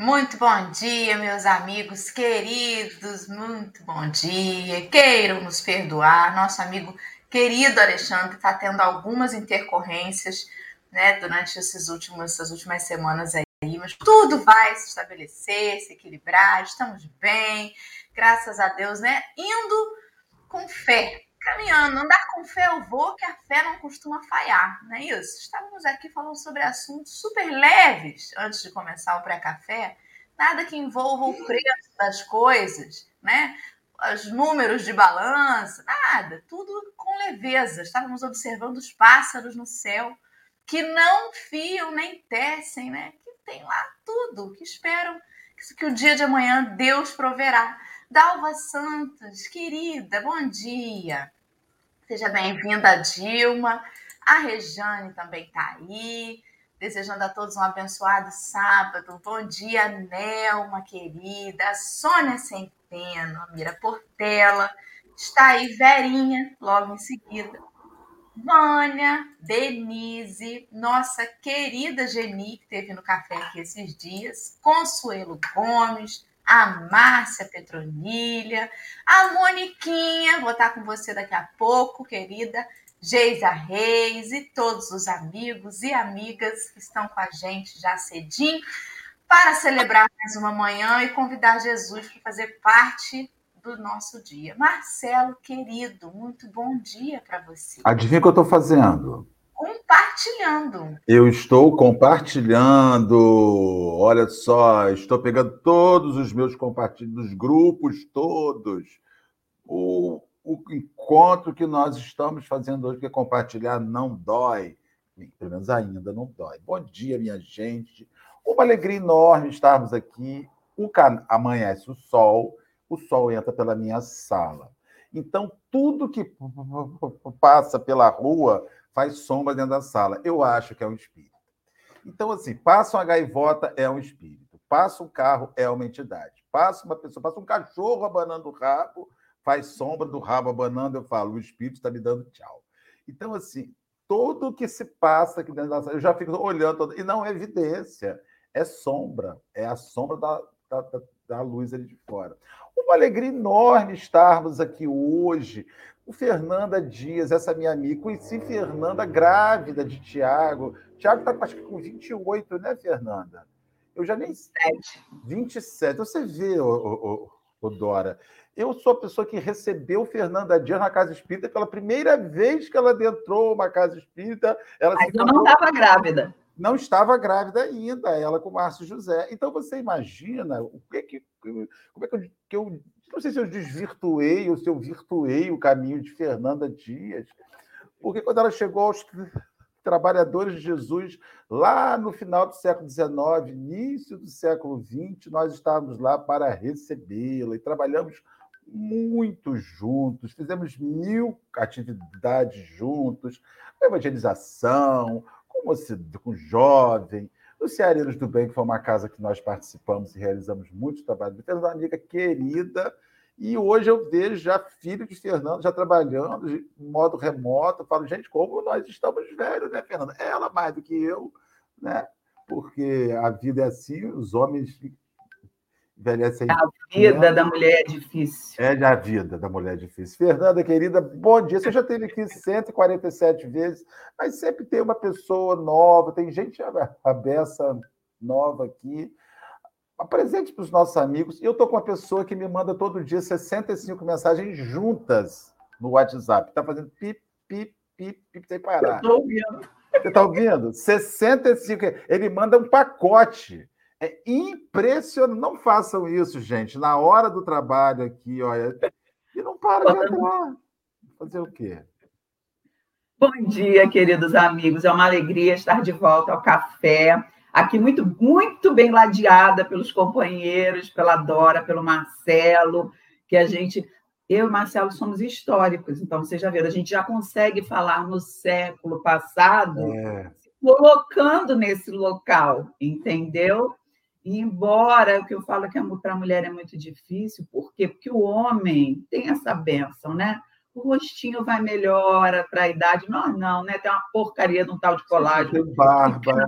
Muito bom dia, meus amigos queridos. Muito bom dia. Queiram nos perdoar. Nosso amigo querido Alexandre está tendo algumas intercorrências né, durante esses últimos, essas últimas semanas aí, mas tudo vai se estabelecer, se equilibrar, estamos bem, graças a Deus, né? Indo com fé, caminhando, andar com fé eu vou, que a fé não costuma falhar, não é isso? Estávamos aqui falando sobre assuntos super leves antes de começar o pré-café, nada que envolva o preço das coisas, né? Os números de balança, nada, tudo com leveza. Estávamos observando os pássaros no céu que não fiam nem tecem, né? Que tem lá tudo, que esperam que o dia de amanhã Deus proverá. Dalva Santos, querida, bom dia. Seja bem-vinda, Dilma. A Rejane também está aí. Desejando a todos um abençoado sábado. Bom dia, Nelma, querida. Sônia Centeno, Mira Portela. Está aí Verinha, logo em seguida. Vânia, Denise, nossa querida Geni, que esteve no café aqui esses dias. Consuelo Gomes, a Márcia Petronilha, a Moniquinha, vou estar com você daqui a pouco, querida, Geisa Reis e todos os amigos e amigas que estão com a gente já cedinho para celebrar mais uma manhã e convidar Jesus para fazer parte do nosso dia. Marcelo, querido, muito bom dia para você. Adivinha o que eu estou fazendo? Compartilhando. Eu estou compartilhando. Olha só, estou pegando todos os meus compartilhos, grupos todos. O, o encontro que nós estamos fazendo hoje, que é compartilhar, não dói. Pelo menos ainda não dói. Bom dia, minha gente. Uma alegria enorme estarmos aqui. O can... Amanhece o sol, o sol entra pela minha sala. Então, tudo que passa pela rua faz sombra dentro da sala. Eu acho que é um espírito. Então, assim, passa uma gaivota, é um espírito. Passa um carro, é uma entidade. Passa uma pessoa, passa um cachorro abanando o rabo, faz sombra do rabo abanando, eu falo, o espírito está me dando tchau. Então, assim, tudo que se passa aqui dentro da sala, eu já fico olhando, e não é evidência, é sombra, é a sombra da, da, da luz ali de fora. Uma alegria enorme estarmos aqui hoje o Fernanda Dias, essa minha amiga, conheci Fernanda grávida de Tiago. Tiago está acho que com 28, né, Fernanda? Eu já nem sei. 27. Você vê, ô, ô, ô, Dora. Eu sou a pessoa que recebeu Fernanda Dias na Casa Espírita pela primeira vez que ela adentrou uma Casa Espírita. Ela Mas eu não estava grávida. Não estava grávida ainda, ela com o Márcio José. Então você imagina o que, que como é que eu, que eu não sei se eu desvirtuei ou se eu virtuei o caminho de Fernanda Dias, porque quando ela chegou aos trabalhadores de Jesus, lá no final do século XIX, início do século XX, nós estávamos lá para recebê-la e trabalhamos muito juntos, fizemos mil atividades juntos, evangelização, com, com jovem, no Ceareiros do Bem, que foi uma casa que nós participamos e realizamos muito trabalho. Temos uma amiga querida, e hoje eu vejo já filho de Fernando já trabalhando de modo remoto. Eu falo, gente, como nós estamos velhos, né, Fernanda? Ela mais do que eu, né? Porque a vida é assim, os homens envelhecem. A vida da mulher é difícil. É, a vida da mulher é difícil. Fernanda, querida, bom dia. Você já esteve aqui 147 vezes, mas sempre tem uma pessoa nova, tem gente abessa nova aqui. Apresente para os nossos amigos. Eu estou com uma pessoa que me manda todo dia 65 mensagens juntas no WhatsApp. Está fazendo pip, pip, pip, pip, sem parar. Estou ouvindo. Você está ouvindo? 65. Ele manda um pacote. É impressionante. Não façam isso, gente. Na hora do trabalho aqui, olha. E não para de entrar. Fazer o quê? Bom dia, queridos amigos. É uma alegria estar de volta ao café. Aqui muito, muito bem ladeada pelos companheiros, pela Dora, pelo Marcelo, que a gente. Eu e Marcelo somos históricos, então vocês já viram, a gente já consegue falar no século passado, é. colocando nesse local, entendeu? E embora o que eu falo que para a mulher é muito difícil, por quê? Porque o homem tem essa benção, né? O rostinho vai melhor para a idade. Nós não, né? Tem uma porcaria de um tal de colágeno. Tem barba.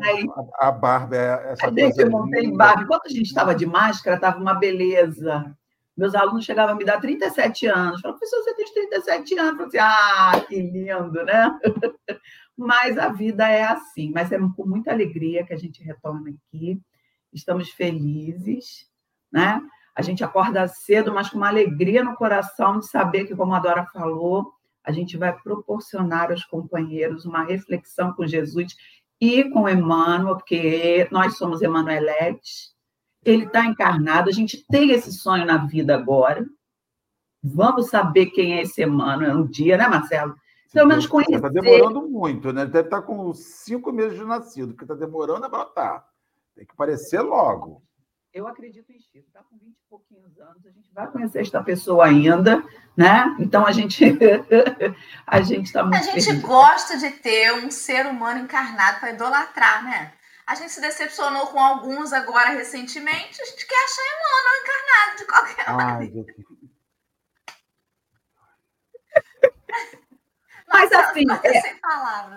A, a, barba é essa gente, coisa. não tem barba. Enquanto a gente estava de máscara, estava uma beleza. Meus alunos chegavam a me dar 37 anos. Falaram, professor, você tem 37 anos. Eu falei assim, ah, que lindo, né? Mas a vida é assim. Mas é com muita alegria que a gente retorna aqui. Estamos felizes, né? A gente acorda cedo, mas com uma alegria no coração de saber que, como a Dora falou, a gente vai proporcionar aos companheiros uma reflexão com Jesus e com Emmanuel, porque nós somos Emanueletes, ele está encarnado, a gente tem esse sonho na vida agora. Vamos saber quem é esse Emmanuel um dia, né, Marcelo? Pelo menos conhecer. Está demorando muito, né? Ele deve estar tá com cinco meses de nascido, porque está demorando a brotar. Tem que aparecer logo. Eu acredito em Chico, está com 20 e pouquinhos anos, a gente vai conhecer esta pessoa ainda, né? Então a gente a gente está muito A gente feliz. gosta de ter um ser humano encarnado para idolatrar, né? A gente se decepcionou com alguns agora recentemente, a gente quer achar Emmanuel encarnado de qualquer maneira. Mas assim, é,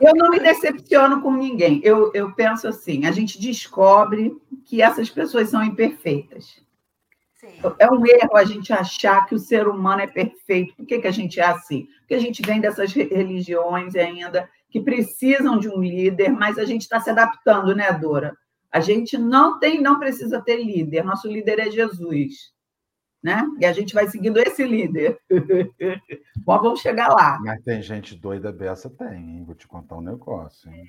eu não me decepciono com ninguém. Eu, eu penso assim, a gente descobre que essas pessoas são imperfeitas. Sim. É um erro a gente achar que o ser humano é perfeito. Por que, que a gente é assim? Porque a gente vem dessas religiões ainda que precisam de um líder, mas a gente está se adaptando, né, Dora? A gente não tem, não precisa ter líder. Nosso líder é Jesus né? E a gente vai seguindo esse líder. Bom, vamos chegar lá. Mas tem gente doida dessa, tem, hein? Vou te contar um negócio. Hein?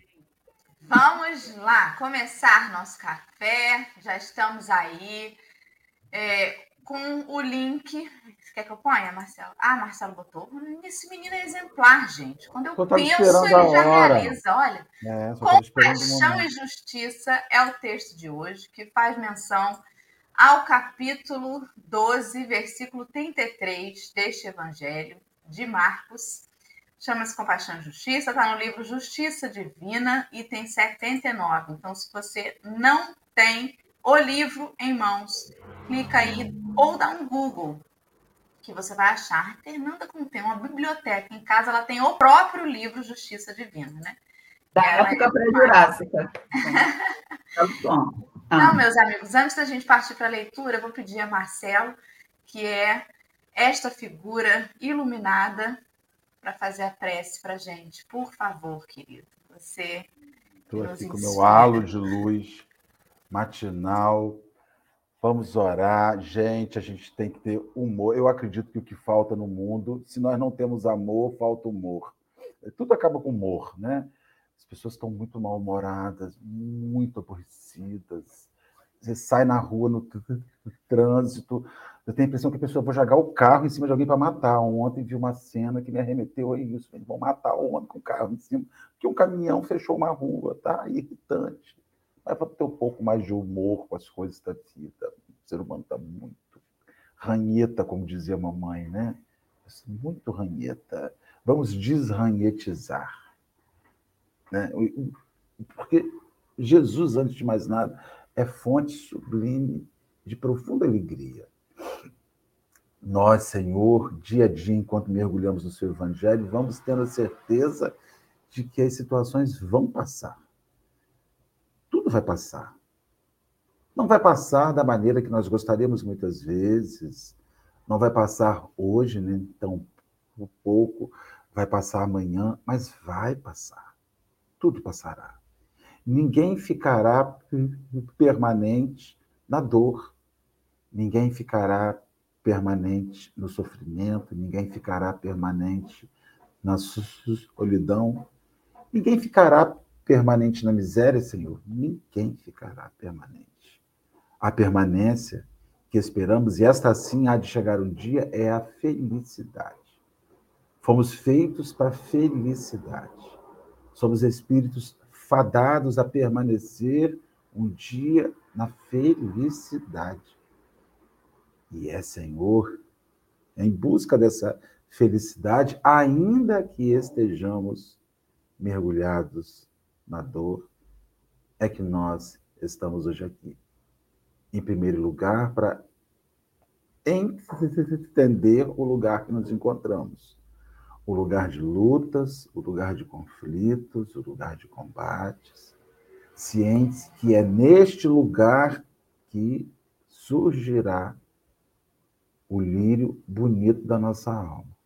Vamos lá, começar nosso café. Já estamos aí é, com o link. Você quer que eu ponha, Marcelo? Ah, Marcelo botou. Esse menino é exemplar, gente. Quando eu penso, ele já realiza. Olha, é, compaixão e justiça é o texto de hoje, que faz menção ao capítulo 12, versículo 33 deste Evangelho de Marcos. Chama-se Compaixão e Justiça, está no livro Justiça Divina, item 79. Então, se você não tem o livro em mãos, clica aí ou dá um Google, que você vai achar. Fernanda, como tem uma biblioteca em casa, ela tem o próprio livro Justiça Divina, né? Da época é pré-jurássica. Ah. Então, meus amigos, antes da gente partir para a leitura, eu vou pedir a Marcelo, que é esta figura iluminada, para fazer a prece para a gente. Por favor, querido. Você. Estou aqui com meu halo de luz matinal. Vamos orar. Gente, a gente tem que ter humor. Eu acredito que o que falta no mundo, se nós não temos amor, falta humor. Tudo acaba com humor, né? As pessoas estão muito mal-humoradas, muito aborrecidas. Você sai na rua, no trânsito, eu tenho a impressão que a pessoa vai jogar o carro em cima de alguém para matar. Ontem vi uma cena que me arremeteu a isso. Eles vão matar o homem com o carro em cima, porque um caminhão fechou uma rua, tá? Irritante. Mas para ter um pouco mais de humor com as coisas da vida. O ser humano está muito ranheta, como dizia a mamãe, né? Muito ranheta. Vamos desranhetizar. Né? Porque Jesus, antes de mais nada, é fonte sublime de profunda alegria. Nós, Senhor, dia a dia, enquanto mergulhamos no seu Evangelho, vamos tendo a certeza de que as situações vão passar. Tudo vai passar. Não vai passar da maneira que nós gostaríamos muitas vezes, não vai passar hoje, nem tão pouco, vai passar amanhã, mas vai passar tudo passará. Ninguém ficará permanente na dor, ninguém ficará permanente no sofrimento, ninguém ficará permanente na solidão, ninguém ficará permanente na miséria, Senhor, ninguém ficará permanente. A permanência que esperamos, e esta sim há de chegar um dia, é a felicidade. Fomos feitos para felicidade. Somos espíritos fadados a permanecer um dia na felicidade. E é, Senhor, em busca dessa felicidade, ainda que estejamos mergulhados na dor, é que nós estamos hoje aqui. Em primeiro lugar, para entender o lugar que nos encontramos. O lugar de lutas, o lugar de conflitos, o lugar de combates, cientes que é neste lugar que surgirá o lírio bonito da nossa alma,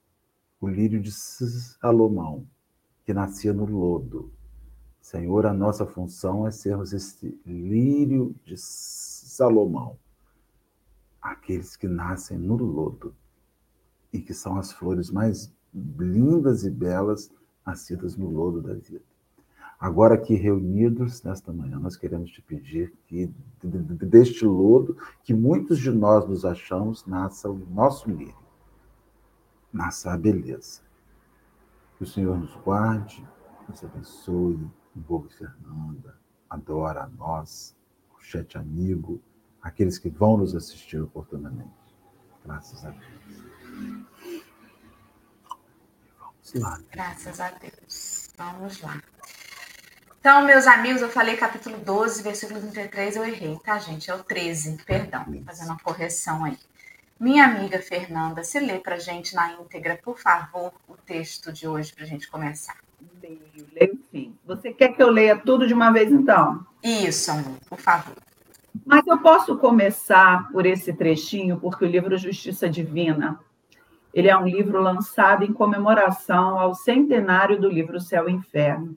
o lírio de Salomão, que nascia no lodo. Senhor, a nossa função é sermos esse lírio de Salomão, aqueles que nascem no lodo e que são as flores mais lindas e belas nascidas no lodo da vida. Agora aqui reunidos nesta manhã, nós queremos te pedir que deste lodo que muitos de nós nos achamos, nasça o nosso lírio, nasça a beleza. Que o Senhor nos guarde, nos abençoe, envolve Fernanda, adora a nós, o chat amigo, aqueles que vão nos assistir oportunamente. Graças a Deus. Vamos lá. Graças a Deus. Vamos lá. Então, meus amigos, eu falei capítulo 12, versículo 33, eu errei, tá, gente? É o 13, perdão, fazendo uma correção aí. Minha amiga Fernanda, se lê para gente na íntegra, por favor, o texto de hoje para a gente começar. Leio, leio sim. Você quer que eu leia tudo de uma vez, então? Isso, amor, por favor. Mas eu posso começar por esse trechinho, porque o livro Justiça Divina, ele é um livro lançado em comemoração ao centenário do livro Céu e Inferno.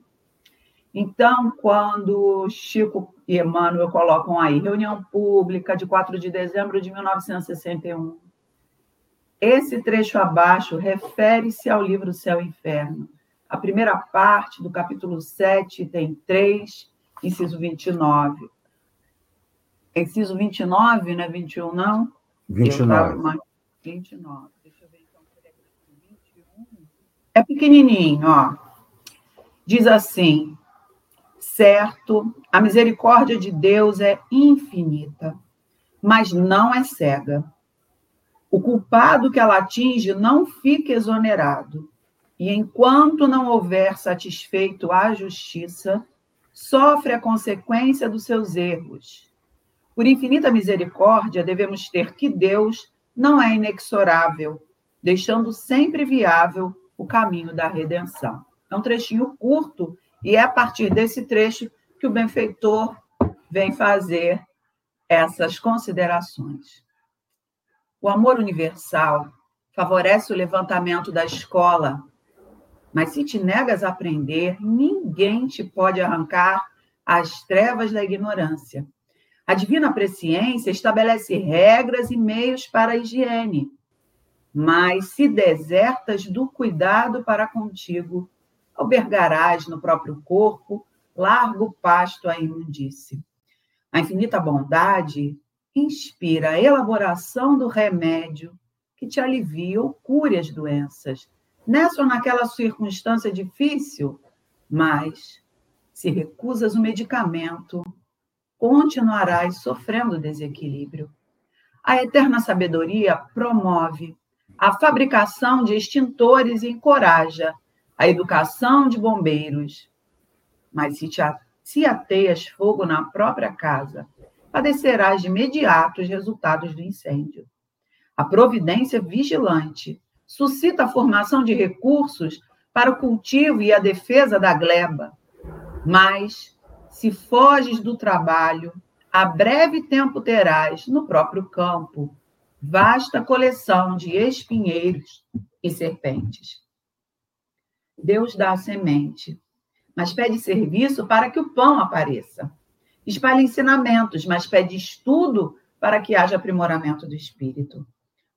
Então, quando Chico e Emmanuel colocam aí, reunião pública de 4 de dezembro de 1961, esse trecho abaixo refere-se ao livro Céu e Inferno. A primeira parte do capítulo 7 tem 3, inciso 29. Inciso 29, não é 21, não? 29. Mais... 29. Deixa eu ver então. 21. É pequenininho, ó. Diz assim: Certo, a misericórdia de Deus é infinita, mas não é cega. O culpado que ela atinge não fica exonerado, e enquanto não houver satisfeito a justiça, sofre a consequência dos seus erros. Por infinita misericórdia, devemos ter que Deus não é inexorável, deixando sempre viável o caminho da redenção. É um trechinho curto e é a partir desse trecho que o benfeitor vem fazer essas considerações. O amor universal favorece o levantamento da escola, mas se te negas a aprender, ninguém te pode arrancar as trevas da ignorância. A divina presciência estabelece regras e meios para a higiene, mas se desertas do cuidado para contigo, albergarás no próprio corpo largo pasto à imundície. A infinita bondade inspira a elaboração do remédio que te alivia ou cure as doenças, nessa ou naquela circunstância difícil, mas se recusas o medicamento, continuarás sofrendo desequilíbrio. A eterna sabedoria promove a fabricação de extintores encoraja a educação de bombeiros. Mas se, te, se ateias fogo na própria casa, padecerás de imediato os resultados do incêndio. A providência vigilante suscita a formação de recursos para o cultivo e a defesa da gleba. Mas, se foges do trabalho, a breve tempo terás, no próprio campo, vasta coleção de espinheiros e serpentes. Deus dá a semente, mas pede serviço para que o pão apareça. Espalha ensinamentos, mas pede estudo para que haja aprimoramento do espírito.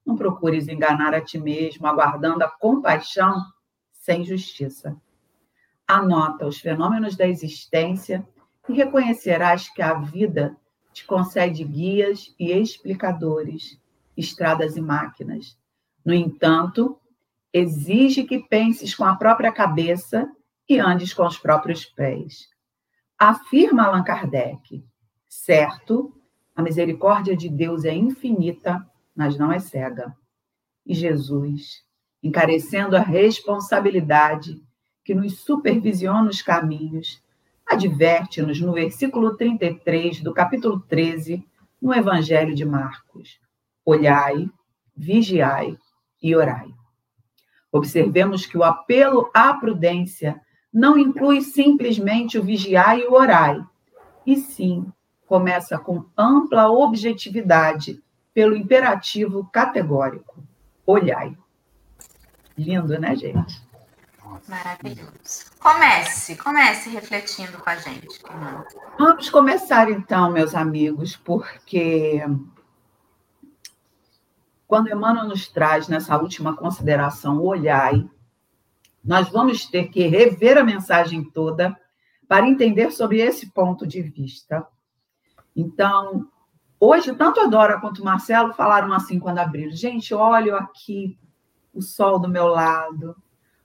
Não procures enganar a ti mesmo, aguardando a compaixão sem justiça. Anota os fenômenos da existência e reconhecerás que a vida te concede guias e explicadores, estradas e máquinas. No entanto, exige que penses com a própria cabeça e andes com os próprios pés. Afirma Allan Kardec, certo, a misericórdia de Deus é infinita, mas não é cega. E Jesus, encarecendo a responsabilidade que nos supervisiona os caminhos, adverte-nos no versículo 33 do capítulo 13, no Evangelho de Marcos: Olhai, vigiai e orai. Observemos que o apelo à prudência não inclui simplesmente o vigiar e o orai, e sim começa com ampla objetividade pelo imperativo categórico: olhai. Lindo, né, gente? Maravilhoso. Comece, comece refletindo com a gente. Vamos começar então, meus amigos, porque quando Emmanuel nos traz nessa última consideração, olhai, nós vamos ter que rever a mensagem toda para entender sobre esse ponto de vista. Então, hoje, tanto a Dora quanto o Marcelo falaram assim quando abriram. Gente, olho aqui o sol do meu lado,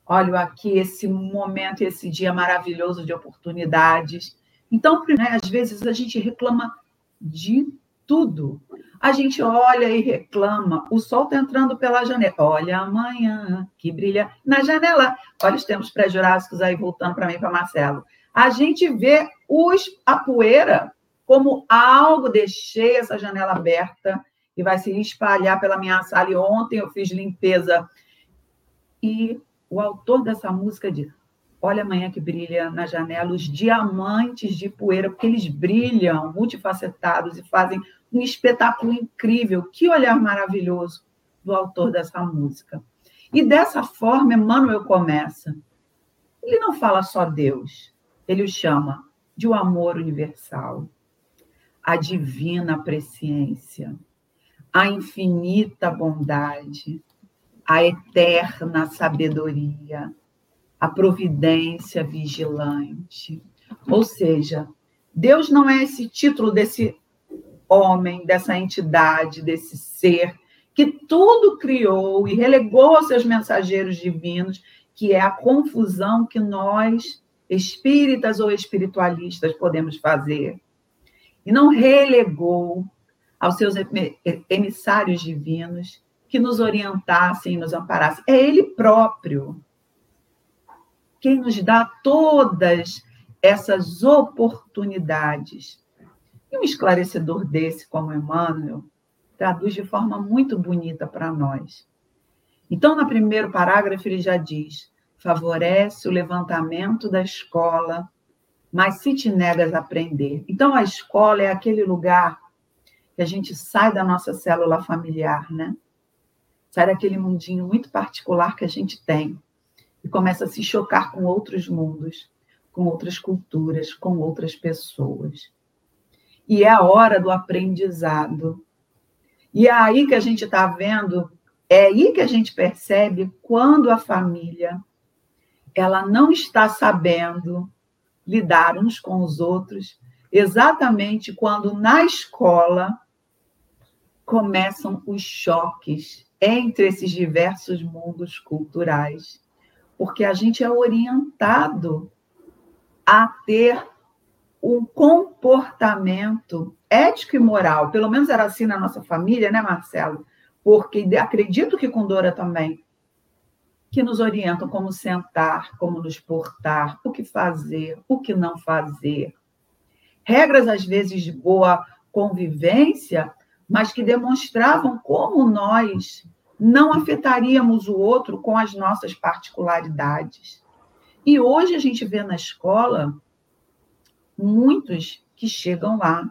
olho aqui esse momento, esse dia maravilhoso de oportunidades. Então, né, às vezes a gente reclama de tudo. A gente olha e reclama. O sol está entrando pela janela. Olha amanhã que brilha na janela. Olha os tempos pré-jurássicos aí voltando para mim, para Marcelo. A gente vê os, a poeira como algo. Deixei essa janela aberta e vai se espalhar pela minha sala. E ontem eu fiz limpeza. E o autor dessa música diz: Olha amanhã que brilha na janela os diamantes de poeira, porque eles brilham, multifacetados e fazem um espetáculo incrível. Que olhar maravilhoso do autor dessa música. E dessa forma, Emmanuel começa. Ele não fala só Deus, ele o chama de o um amor universal, a divina presciência, a infinita bondade, a eterna sabedoria, a providência vigilante. Ou seja, Deus não é esse título desse homem, dessa entidade, desse ser que tudo criou e relegou aos seus mensageiros divinos, que é a confusão que nós, espíritas ou espiritualistas, podemos fazer. E não relegou aos seus emissários divinos que nos orientassem e nos amparassem. É Ele próprio quem nos dá todas essas oportunidades. E um esclarecedor desse, como Emmanuel, traduz de forma muito bonita para nós. Então, no primeiro parágrafo, ele já diz: favorece o levantamento da escola, mas se te negas a aprender. Então, a escola é aquele lugar que a gente sai da nossa célula familiar, né? sai daquele mundinho muito particular que a gente tem e começa a se chocar com outros mundos, com outras culturas, com outras pessoas. E é a hora do aprendizado. E é aí que a gente está vendo, é aí que a gente percebe quando a família ela não está sabendo lidar uns com os outros, exatamente quando na escola começam os choques entre esses diversos mundos culturais, porque a gente é orientado a ter um comportamento ético e moral, pelo menos era assim na nossa família, né, Marcelo? Porque acredito que com Dora também, que nos orientam como sentar, como nos portar, o que fazer, o que não fazer. Regras, às vezes, de boa convivência, mas que demonstravam como nós não afetaríamos o outro com as nossas particularidades. E hoje a gente vê na escola muitos que chegam lá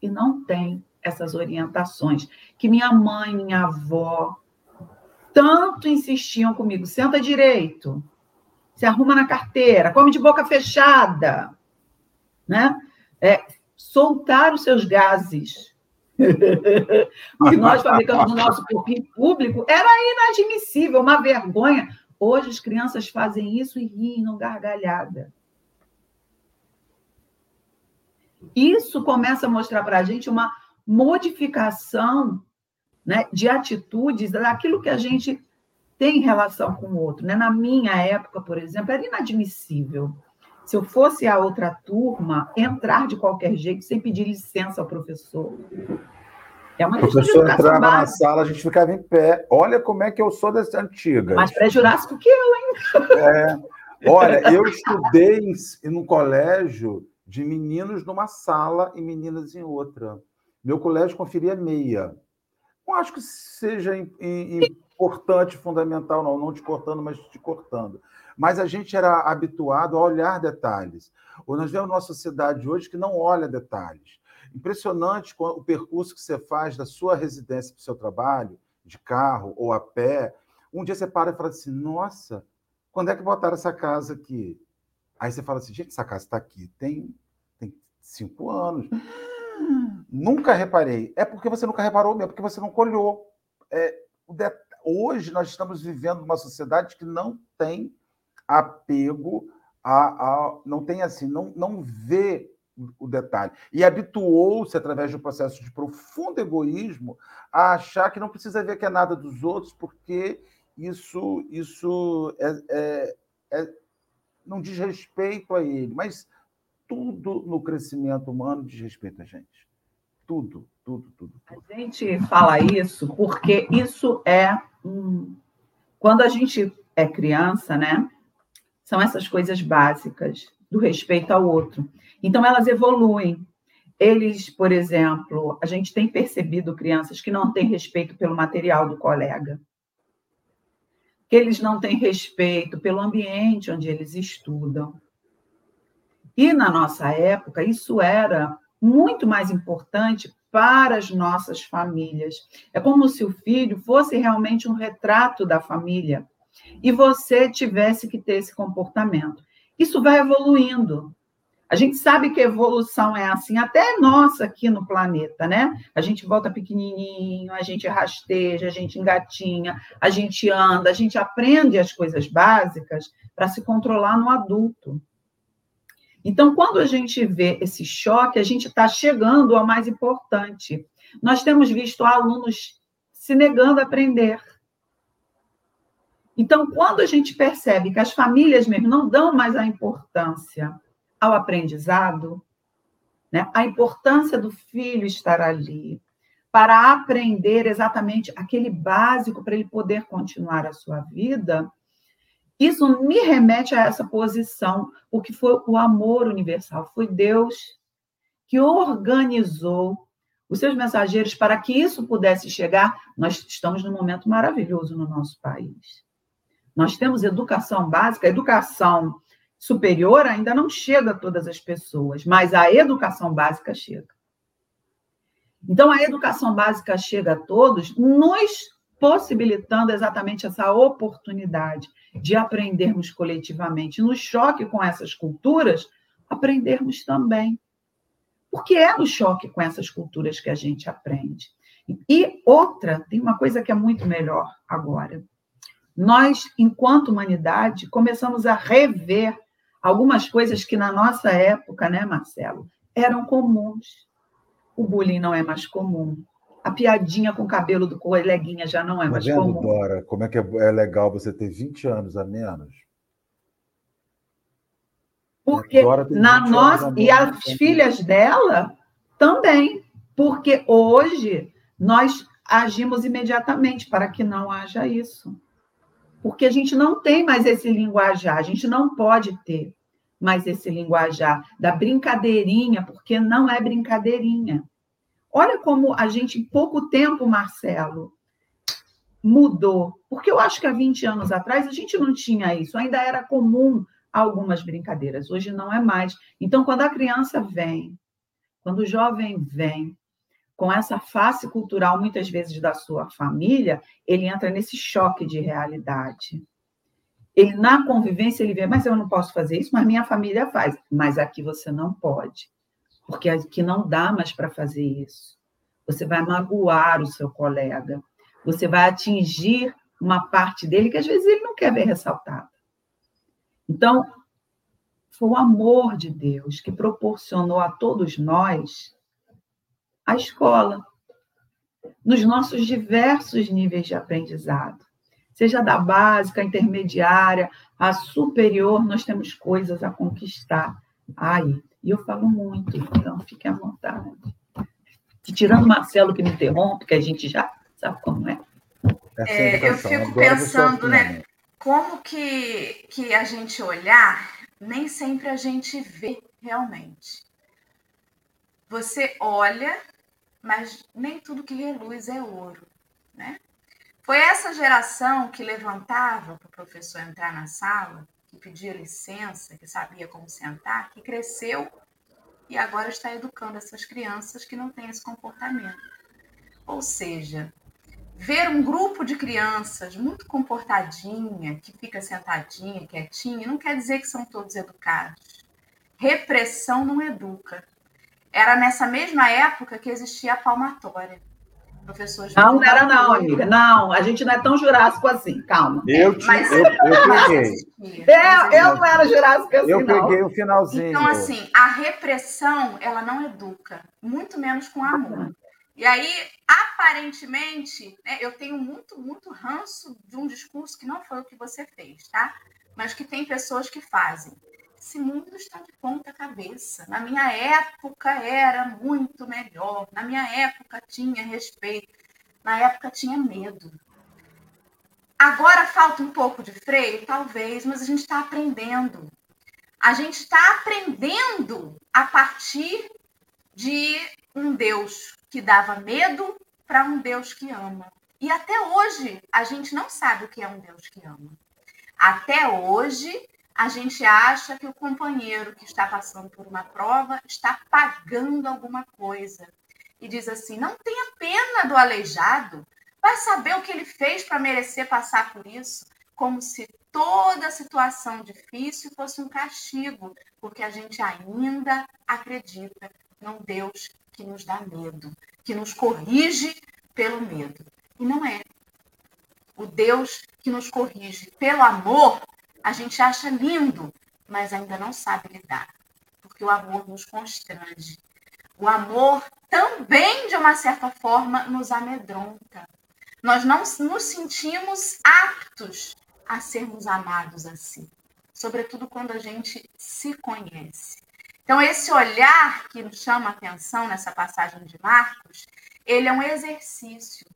e não têm essas orientações, que minha mãe, minha avó tanto insistiam comigo, senta direito, se arruma na carteira, come de boca fechada, né? É, soltar os seus gases, que nós fabricamos no nosso corpinho público, era inadmissível, uma vergonha. Hoje as crianças fazem isso e riem, não gargalhada. Isso começa a mostrar para a gente uma modificação né, de atitudes daquilo que a gente tem em relação com o outro. Né? Na minha época, por exemplo, era inadmissível. Se eu fosse a outra turma, entrar de qualquer jeito, sem pedir licença ao professor. É uma o professor entrava básica. na sala, a gente ficava em pé. Olha como é que eu sou dessa antiga. Mais pré-jurássico que eu, hein? É. Olha, eu estudei no colégio de meninos numa sala e meninas em outra. Meu colégio conferia meia. Não acho que seja importante, fundamental, não, não te cortando, mas te cortando. Mas a gente era habituado a olhar detalhes. Nós vemos uma sociedade hoje que não olha detalhes. Impressionante o percurso que você faz da sua residência para o seu trabalho, de carro ou a pé. Um dia você para e fala assim: nossa, quando é que botaram essa casa aqui? Aí você fala assim: gente, essa casa está aqui tem, tem cinco anos. Nunca reparei. É porque você nunca reparou mesmo, porque você não colhou. É, Hoje nós estamos vivendo uma sociedade que não tem apego a, a não tem assim, não, não vê o detalhe. E habituou-se, através de um processo de profundo egoísmo, a achar que não precisa ver que é nada dos outros, porque isso, isso é, é, é, não diz respeito a ele. Mas tudo no crescimento humano diz respeito a gente. Tudo, tudo, tudo, tudo. A gente fala isso porque isso é um... quando a gente é criança, né? São essas coisas básicas do respeito ao outro. Então elas evoluem. Eles, por exemplo, a gente tem percebido crianças que não têm respeito pelo material do colega, que eles não têm respeito pelo ambiente onde eles estudam. E na nossa época, isso era muito mais importante para as nossas famílias. É como se o filho fosse realmente um retrato da família e você tivesse que ter esse comportamento. Isso vai evoluindo. A gente sabe que a evolução é assim, até nossa aqui no planeta, né? A gente volta pequenininho, a gente rasteja, a gente engatinha, a gente anda, a gente aprende as coisas básicas para se controlar no adulto. Então, quando a gente vê esse choque, a gente está chegando ao mais importante. Nós temos visto alunos se negando a aprender. Então, quando a gente percebe que as famílias mesmo não dão mais a importância ao aprendizado, né, a importância do filho estar ali para aprender exatamente aquele básico para ele poder continuar a sua vida, isso me remete a essa posição, porque foi o amor universal, foi Deus que organizou os seus mensageiros para que isso pudesse chegar. Nós estamos num momento maravilhoso no nosso país. Nós temos educação básica, educação superior ainda não chega a todas as pessoas, mas a educação básica chega. Então, a educação básica chega a todos, nos possibilitando exatamente essa oportunidade de aprendermos coletivamente. No choque com essas culturas, aprendermos também. Porque é no choque com essas culturas que a gente aprende. E outra, tem uma coisa que é muito melhor agora. Nós, enquanto humanidade, começamos a rever algumas coisas que na nossa época, né, Marcelo, eram comuns. O bullying não é mais comum a piadinha com o cabelo do coleguinha já não é tá mais vendo, comum. Dora, como é que é, é legal você ter 20 anos a menos? Porque na nossa e as filhas dela também, porque hoje nós agimos imediatamente para que não haja isso. Porque a gente não tem mais esse linguajar, a gente não pode ter mais esse linguajar da brincadeirinha, porque não é brincadeirinha. Olha como a gente, em pouco tempo, Marcelo, mudou. Porque eu acho que há 20 anos atrás a gente não tinha isso, ainda era comum algumas brincadeiras, hoje não é mais. Então, quando a criança vem, quando o jovem vem com essa face cultural, muitas vezes da sua família, ele entra nesse choque de realidade. Ele, na convivência, ele vê, mas eu não posso fazer isso, mas minha família faz. Mas aqui você não pode porque aqui não dá mais para fazer isso. Você vai magoar o seu colega, você vai atingir uma parte dele que às vezes ele não quer ver ressaltada. Então, foi o amor de Deus que proporcionou a todos nós a escola, nos nossos diversos níveis de aprendizado. Seja da básica, intermediária, a superior, nós temos coisas a conquistar aí. E eu falo muito, então fique à vontade. Tirando o Marcelo que me interrompe, que a gente já sabe como é. é eu fico pensando, né? Como que, que a gente olhar, nem sempre a gente vê realmente. Você olha, mas nem tudo que reluz é ouro, né? Foi essa geração que levantava para o professor entrar na sala, que pedia licença, que sabia como sentar, que cresceu e agora está educando essas crianças que não têm esse comportamento. Ou seja, ver um grupo de crianças muito comportadinha, que fica sentadinha, quietinha, não quer dizer que são todos educados. Repressão não educa. Era nessa mesma época que existia a palmatória. Professores não, não era não, amiga. Não, a gente não é tão jurássico assim, calma. Eu, te, mas, eu, eu peguei. É, eu não era jurássico assim, Eu peguei não. o finalzinho. Então, assim, a repressão, ela não educa, muito menos com amor. E aí, aparentemente, né, eu tenho muito, muito ranço de um discurso que não foi o que você fez, tá? Mas que tem pessoas que fazem. Esse mundo está de ponta cabeça. Na minha época era muito melhor. Na minha época tinha respeito. Na época tinha medo. Agora falta um pouco de freio, talvez, mas a gente está aprendendo. A gente está aprendendo a partir de um Deus que dava medo para um Deus que ama. E até hoje a gente não sabe o que é um Deus que ama. Até hoje a gente acha que o companheiro que está passando por uma prova está pagando alguma coisa. E diz assim: não tenha pena do aleijado, vai saber o que ele fez para merecer passar por isso. Como se toda situação difícil fosse um castigo, porque a gente ainda acredita num Deus que nos dá medo, que nos corrige pelo medo. E não é. O Deus que nos corrige pelo amor a gente acha lindo, mas ainda não sabe lidar, porque o amor nos constrange. O amor também, de uma certa forma, nos amedronta. Nós não nos sentimos aptos a sermos amados assim, sobretudo quando a gente se conhece. Então, esse olhar que nos chama a atenção nessa passagem de Marcos, ele é um exercício.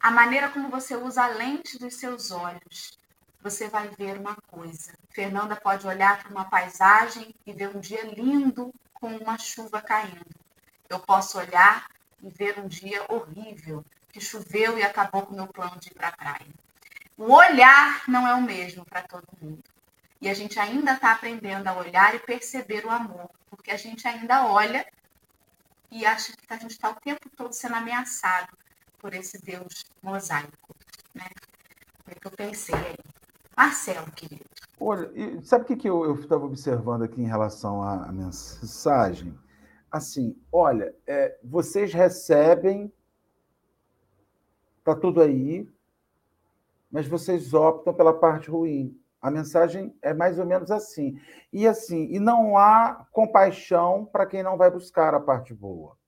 A maneira como você usa a lente dos seus olhos você vai ver uma coisa. Fernanda pode olhar para uma paisagem e ver um dia lindo com uma chuva caindo. Eu posso olhar e ver um dia horrível, que choveu e acabou com o meu plano de ir para a praia. O olhar não é o mesmo para todo mundo. E a gente ainda está aprendendo a olhar e perceber o amor, porque a gente ainda olha e acha que a gente está o tempo todo sendo ameaçado por esse Deus mosaico. Né? Foi o que eu pensei aí. Marcelo, querido. Olha, sabe o que, que eu estava observando aqui em relação à mensagem? Assim, olha, é, vocês recebem, tá tudo aí, mas vocês optam pela parte ruim. A mensagem é mais ou menos assim. E assim, e não há compaixão para quem não vai buscar a parte boa.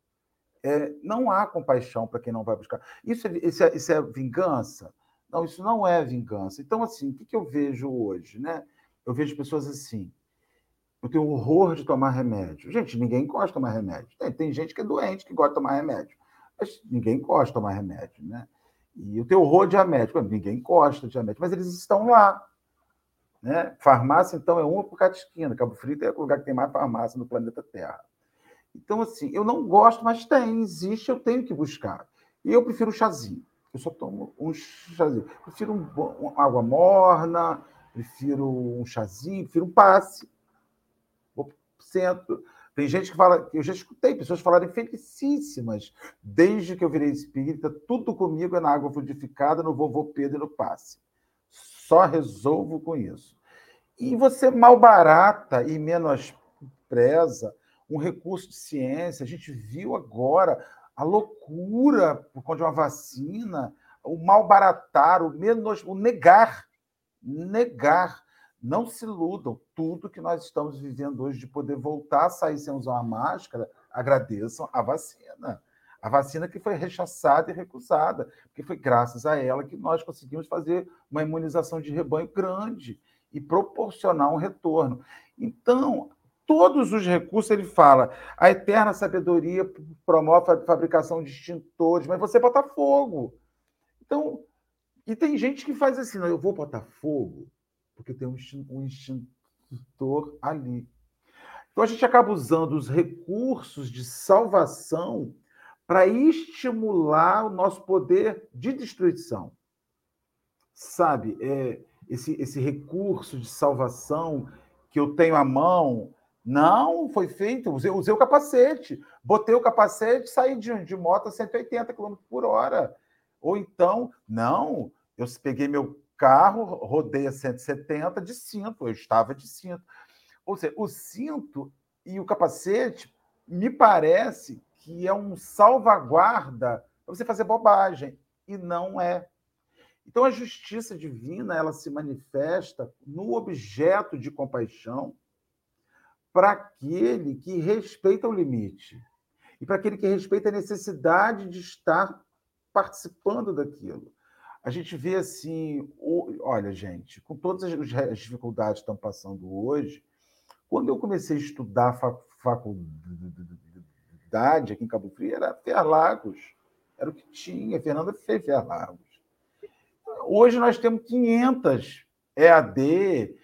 É, não há compaixão para quem não vai buscar. Isso é, isso é, isso é vingança? Não, isso não é vingança. Então, assim, o que, eu vejo hoje? Né? Eu vejo pessoas assim. Eu tenho horror de tomar remédio. Gente, ninguém gosta de tomar remédio. Tem, tem gente que é doente que gosta de tomar remédio. Mas ninguém gosta de tomar remédio, né? E eu tenho horror de remédio. Ninguém gosta de remédio, mas eles estão lá. Né? Farmácia, então, é uma por cada esquina. Cabo Frio é o lugar que tem mais farmácia no planeta Terra. Então, assim, eu não gosto, mas tem, existe, eu tenho que buscar. E eu prefiro o chazinho. Eu só tomo um chazinho. Prefiro um, água morna, prefiro um chazinho, prefiro um passe. Vou centro. Tem gente que fala, eu já escutei pessoas falarem felicíssimas. Desde que eu virei espírita, tudo comigo é na água fluidificada, no vovô Pedro e no passe. Só resolvo com isso. E você malbarata e menospreza um recurso de ciência. A gente viu agora a loucura por conta de uma vacina, o malbaratar, o menos, o negar, negar. Não se iludam. Tudo que nós estamos vivendo hoje de poder voltar a sair sem usar uma máscara, agradeçam a vacina. A vacina que foi rechaçada e recusada, porque foi graças a ela que nós conseguimos fazer uma imunização de rebanho grande e proporcionar um retorno. Então, todos os recursos, ele fala, a eterna sabedoria promove a fabricação de extintores, mas você bota fogo. Então, e tem gente que faz assim, eu vou botar fogo, porque tem um extintor ali. Então a gente acaba usando os recursos de salvação para estimular o nosso poder de destruição. Sabe, é, esse, esse recurso de salvação que eu tenho à mão, não foi feito. Usei, usei o capacete, botei o capacete saí de, de moto a 180 km por hora. Ou então, não, eu peguei meu carro, rodei a 170 de cinto, eu estava de cinto. Ou seja, o cinto e o capacete me parece que é um salvaguarda para você fazer bobagem, e não é. Então a justiça divina, ela se manifesta no objeto de compaixão para aquele que respeita o limite e para aquele que respeita a necessidade de estar participando daquilo. A gente vê assim, olha, gente, com todas as dificuldades que estão passando hoje, quando eu comecei a estudar faculdade aqui em Cabo Frio, era Ferlagos. Era o que tinha. Fernanda fez Ferlagos. Hoje nós temos 500 EAD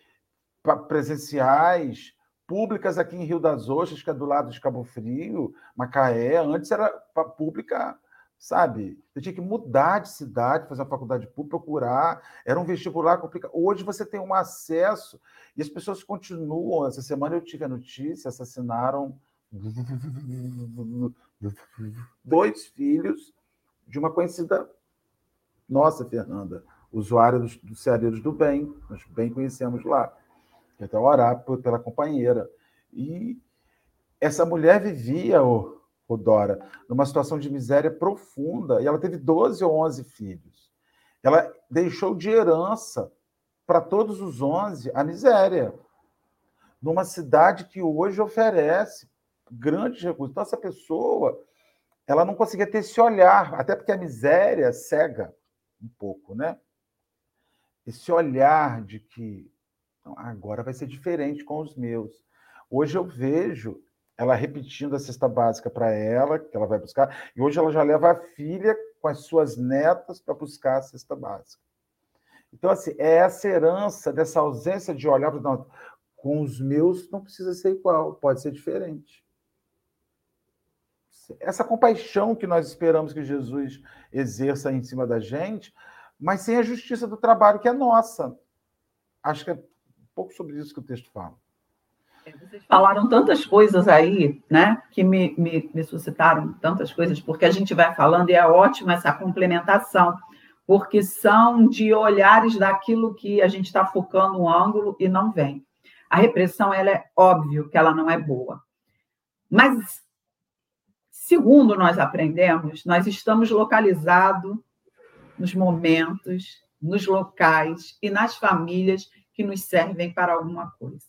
presenciais, públicas aqui em Rio das Ostras, que é do lado de Cabo Frio, Macaé. Antes era pública, sabe? Você tinha que mudar de cidade, fazer uma faculdade pública, procurar. Era um vestibular complicado. Hoje você tem um acesso e as pessoas continuam. Essa semana eu tive a notícia: assassinaram dois filhos de uma conhecida nossa, Fernanda, usuária dos, dos Ceareiros do Bem, nós bem conhecemos lá, que até orar pela companheira. E essa mulher vivia, o oh, Dora, numa situação de miséria profunda, e ela teve 12 ou 11 filhos. Ela deixou de herança para todos os 11 a miséria, numa cidade que hoje oferece grandes recursos. Então, essa pessoa ela não conseguia ter esse olhar, até porque a miséria cega um pouco, né? Esse olhar de que agora vai ser diferente com os meus. Hoje eu vejo ela repetindo a cesta básica para ela, que ela vai buscar, e hoje ela já leva a filha com as suas netas para buscar a cesta básica. Então, assim, é essa herança dessa ausência de olhar para com os meus não precisa ser igual, pode ser diferente. Essa compaixão que nós esperamos que Jesus exerça em cima da gente, mas sem a justiça do trabalho que é nossa. Acho que pouco sobre isso que o texto fala. É, vocês falaram tantas coisas aí, né, que me, me, me suscitaram tantas coisas, porque a gente vai falando e é ótima essa complementação, porque são de olhares daquilo que a gente está focando um ângulo e não vem. A repressão, ela é óbvio que ela não é boa. Mas, segundo nós aprendemos, nós estamos localizados nos momentos, nos locais e nas famílias que nos servem para alguma coisa.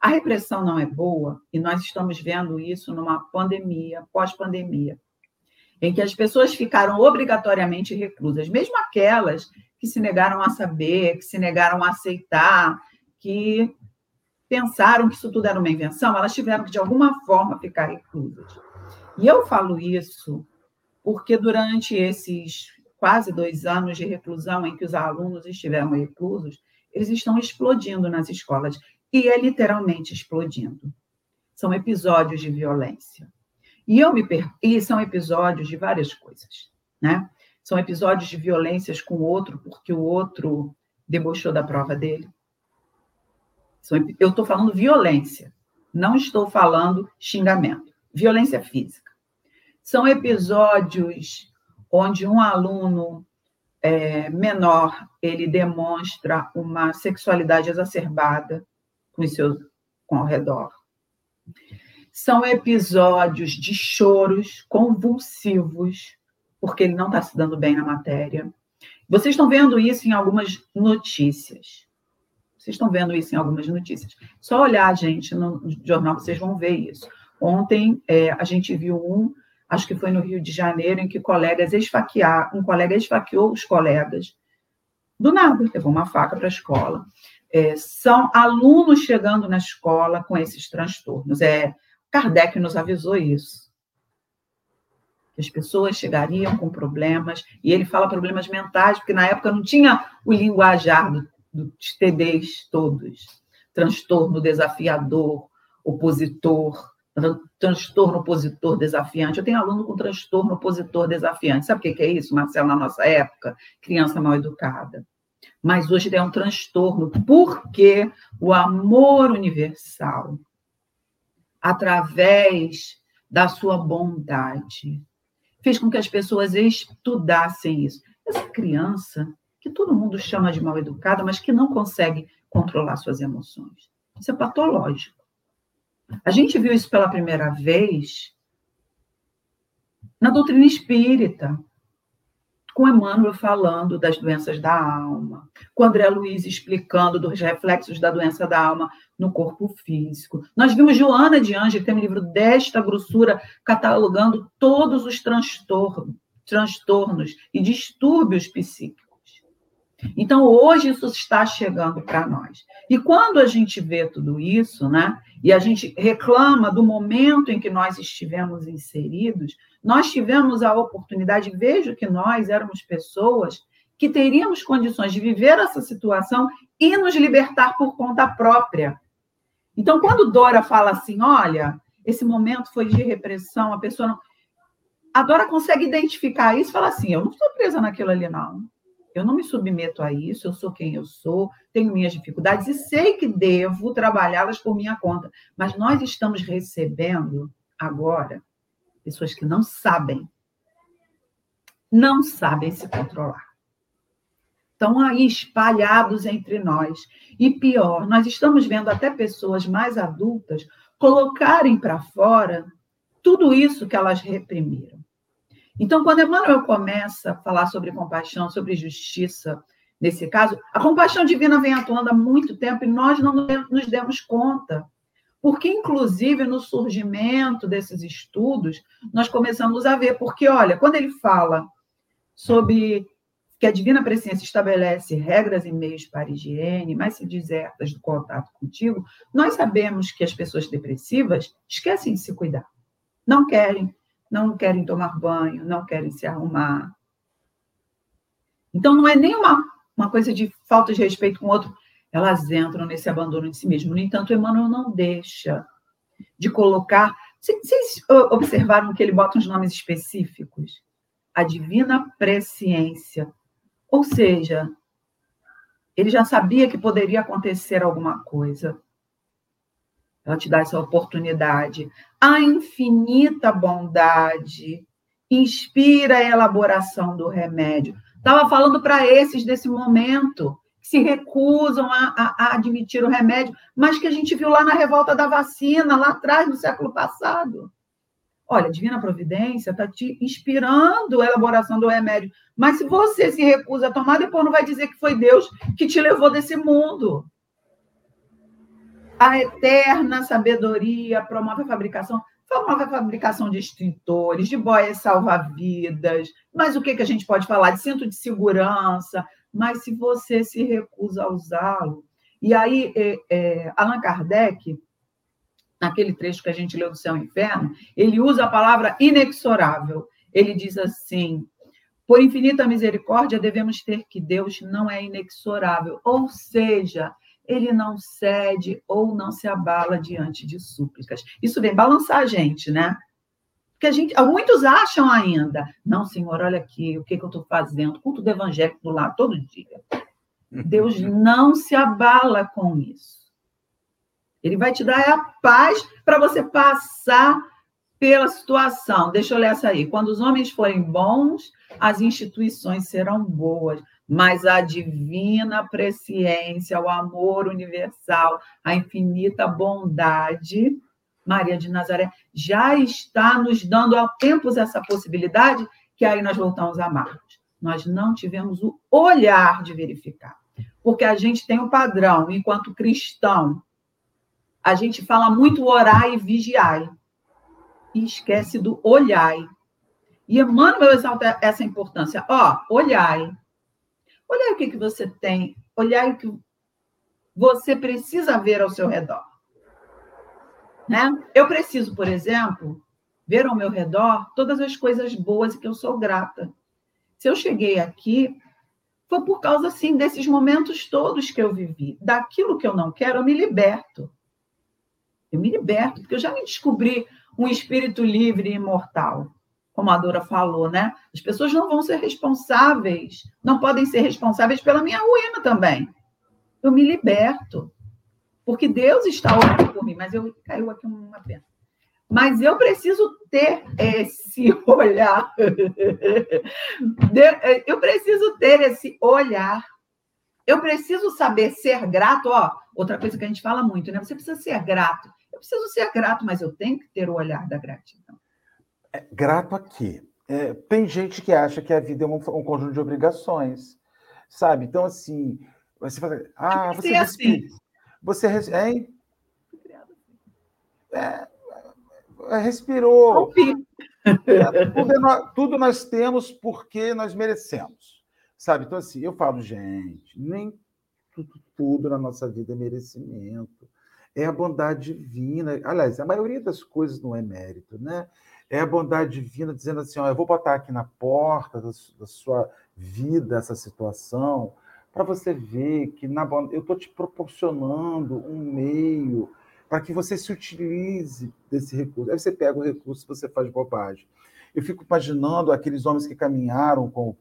A repressão não é boa e nós estamos vendo isso numa pandemia, pós-pandemia, em que as pessoas ficaram obrigatoriamente reclusas, mesmo aquelas que se negaram a saber, que se negaram a aceitar, que pensaram que isso tudo era uma invenção, elas tiveram que, de alguma forma, ficar reclusas. E eu falo isso porque durante esses quase dois anos de reclusão em que os alunos estiveram reclusos, eles estão explodindo nas escolas. E é literalmente explodindo. São episódios de violência. E, eu me per... e são episódios de várias coisas. Né? São episódios de violências com o outro, porque o outro debochou da prova dele. Eu estou falando violência, não estou falando xingamento. Violência física. São episódios onde um aluno é, menor ele demonstra uma sexualidade exacerbada com seus com ao redor. São episódios de choros convulsivos, porque ele não está se dando bem na matéria. Vocês estão vendo isso em algumas notícias. Vocês estão vendo isso em algumas notícias. Só olhar, gente, no jornal, vocês vão ver isso. Ontem é, a gente viu um acho que foi no Rio de Janeiro, em que colegas esfaquear, um colega esfaqueou os colegas. Do nada, levou uma faca para a escola. É, são alunos chegando na escola com esses transtornos. É, Kardec nos avisou isso. Que as pessoas chegariam com problemas, e ele fala problemas mentais, porque na época não tinha o linguajar do, dos TDs todos. Transtorno desafiador, opositor, transtorno opositor desafiante. Eu tenho aluno com transtorno opositor desafiante. Sabe o que é isso, Marcelo, na nossa época? Criança mal educada. Mas hoje é um transtorno, porque o amor universal, através da sua bondade, fez com que as pessoas estudassem isso. Essa criança, que todo mundo chama de mal educada, mas que não consegue controlar suas emoções. Isso é patológico. A gente viu isso pela primeira vez na doutrina espírita, com Emmanuel falando das doenças da alma, com André Luiz explicando dos reflexos da doença da alma no corpo físico. Nós vimos Joana de Ange, que tem um livro desta grossura, catalogando todos os transtornos e distúrbios psíquicos. Então, hoje isso está chegando para nós. E quando a gente vê tudo isso, né, e a gente reclama do momento em que nós estivemos inseridos, nós tivemos a oportunidade, vejo que nós éramos pessoas que teríamos condições de viver essa situação e nos libertar por conta própria. Então, quando Dora fala assim, olha, esse momento foi de repressão, a pessoa não. A Dora consegue identificar isso e fala assim: eu não estou presa naquilo ali, não. Eu não me submeto a isso, eu sou quem eu sou, tenho minhas dificuldades e sei que devo trabalhá-las por minha conta. Mas nós estamos recebendo agora pessoas que não sabem, não sabem se controlar. Estão aí espalhados entre nós. E pior, nós estamos vendo até pessoas mais adultas colocarem para fora tudo isso que elas reprimiram. Então, quando Emmanuel começa a falar sobre compaixão, sobre justiça, nesse caso, a compaixão divina vem atuando há muito tempo e nós não nos demos conta. Porque, inclusive, no surgimento desses estudos, nós começamos a ver, porque, olha, quando ele fala sobre que a divina presença estabelece regras e meios para higiene, mas se desertas do contato contigo, nós sabemos que as pessoas depressivas esquecem de se cuidar. Não querem não querem tomar banho, não querem se arrumar. Então, não é nem uma, uma coisa de falta de respeito com o outro, elas entram nesse abandono de si mesmo. No entanto, Emmanuel não deixa de colocar. Vocês observaram que ele bota uns nomes específicos? A divina presciência. Ou seja, ele já sabia que poderia acontecer alguma coisa. Ela te dá essa oportunidade. A infinita bondade inspira a elaboração do remédio. Estava falando para esses desse momento, que se recusam a, a, a, admitir o remédio, mas que a gente viu lá na revolta da vacina, lá atrás, no século passado. Olha, a Divina Providência está te inspirando a elaboração do remédio, mas se você se recusa a tomar, depois não vai dizer que foi Deus que te levou desse mundo. A eterna sabedoria promove a fabricação, promove a fabricação de extintores, de boias salva-vidas, mas o que, que a gente pode falar? De cinto de segurança, mas se você se recusa a usá-lo. E aí, é, é, Allan Kardec, naquele trecho que a gente leu do Céu e Inferno, ele usa a palavra inexorável. Ele diz assim: por infinita misericórdia, devemos ter que Deus não é inexorável, ou seja, ele não cede ou não se abala diante de súplicas. Isso vem balançar a gente, né? Porque a gente, muitos acham ainda, não, Senhor, olha aqui, o que, que eu estou fazendo? Culto do evangelho do lado todo dia. Deus não se abala com isso. Ele vai te dar a paz para você passar pela situação. Deixa eu ler essa aí. Quando os homens forem bons, as instituições serão boas mas a divina presciência, o amor universal, a infinita bondade, Maria de Nazaré, já está nos dando há tempos essa possibilidade, que aí nós voltamos a amarmos. Nós não tivemos o olhar de verificar, porque a gente tem o um padrão, enquanto cristão, a gente fala muito orar e vigiar, e esquece do olhar. E Emmanuel exalta essa importância. Ó, olhai, Olhar o que, que você tem, olhar o que você precisa ver ao seu redor. Né? Eu preciso, por exemplo, ver ao meu redor todas as coisas boas que eu sou grata. Se eu cheguei aqui, foi por causa, assim, desses momentos todos que eu vivi. Daquilo que eu não quero, eu me liberto. Eu me liberto, porque eu já me descobri um espírito livre e imortal, como a Dora falou, né? As pessoas não vão ser responsáveis, não podem ser responsáveis pela minha ruína também. Eu me liberto, porque Deus está olhando por mim, mas eu caiu aqui uma pena. Mas eu preciso ter esse olhar. Eu preciso ter esse olhar. Eu preciso saber ser grato. Ó, outra coisa que a gente fala muito, né? Você precisa ser grato. Eu preciso ser grato, mas eu tenho que ter o olhar da gratidão. É, grato aqui. É, tem gente que acha que a vida é um, um conjunto de obrigações, sabe? Então, assim, você fala, ah, você assim. Você, hein? É, é, respirou. É, tudo, é, tudo nós temos porque nós merecemos. Sabe? Então, assim, eu falo, gente, nem tudo, tudo na nossa vida é merecimento. É a bondade divina. Aliás, a maioria das coisas não é mérito, né? É a bondade divina dizendo assim: ó, eu vou botar aqui na porta da, da sua vida essa situação, para você ver que na, eu estou te proporcionando um meio para que você se utilize desse recurso. Aí você pega o recurso e você faz bobagem. Eu fico imaginando aqueles homens que caminharam com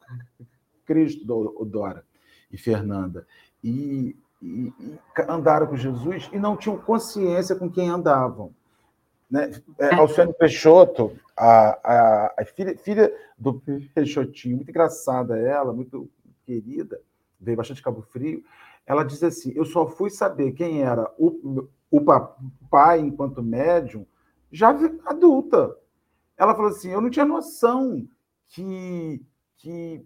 Cristo, Dora e Fernanda, e, e, e andaram com Jesus e não tinham consciência com quem andavam. Né? É, Alcione Peixoto, a, a, a filha, filha, do Peixotinho, muito engraçada ela, muito querida, veio bastante Cabo Frio, ela diz assim, eu só fui saber quem era o, o papai, enquanto médium, já adulta. Ela falou assim: eu não tinha noção que, que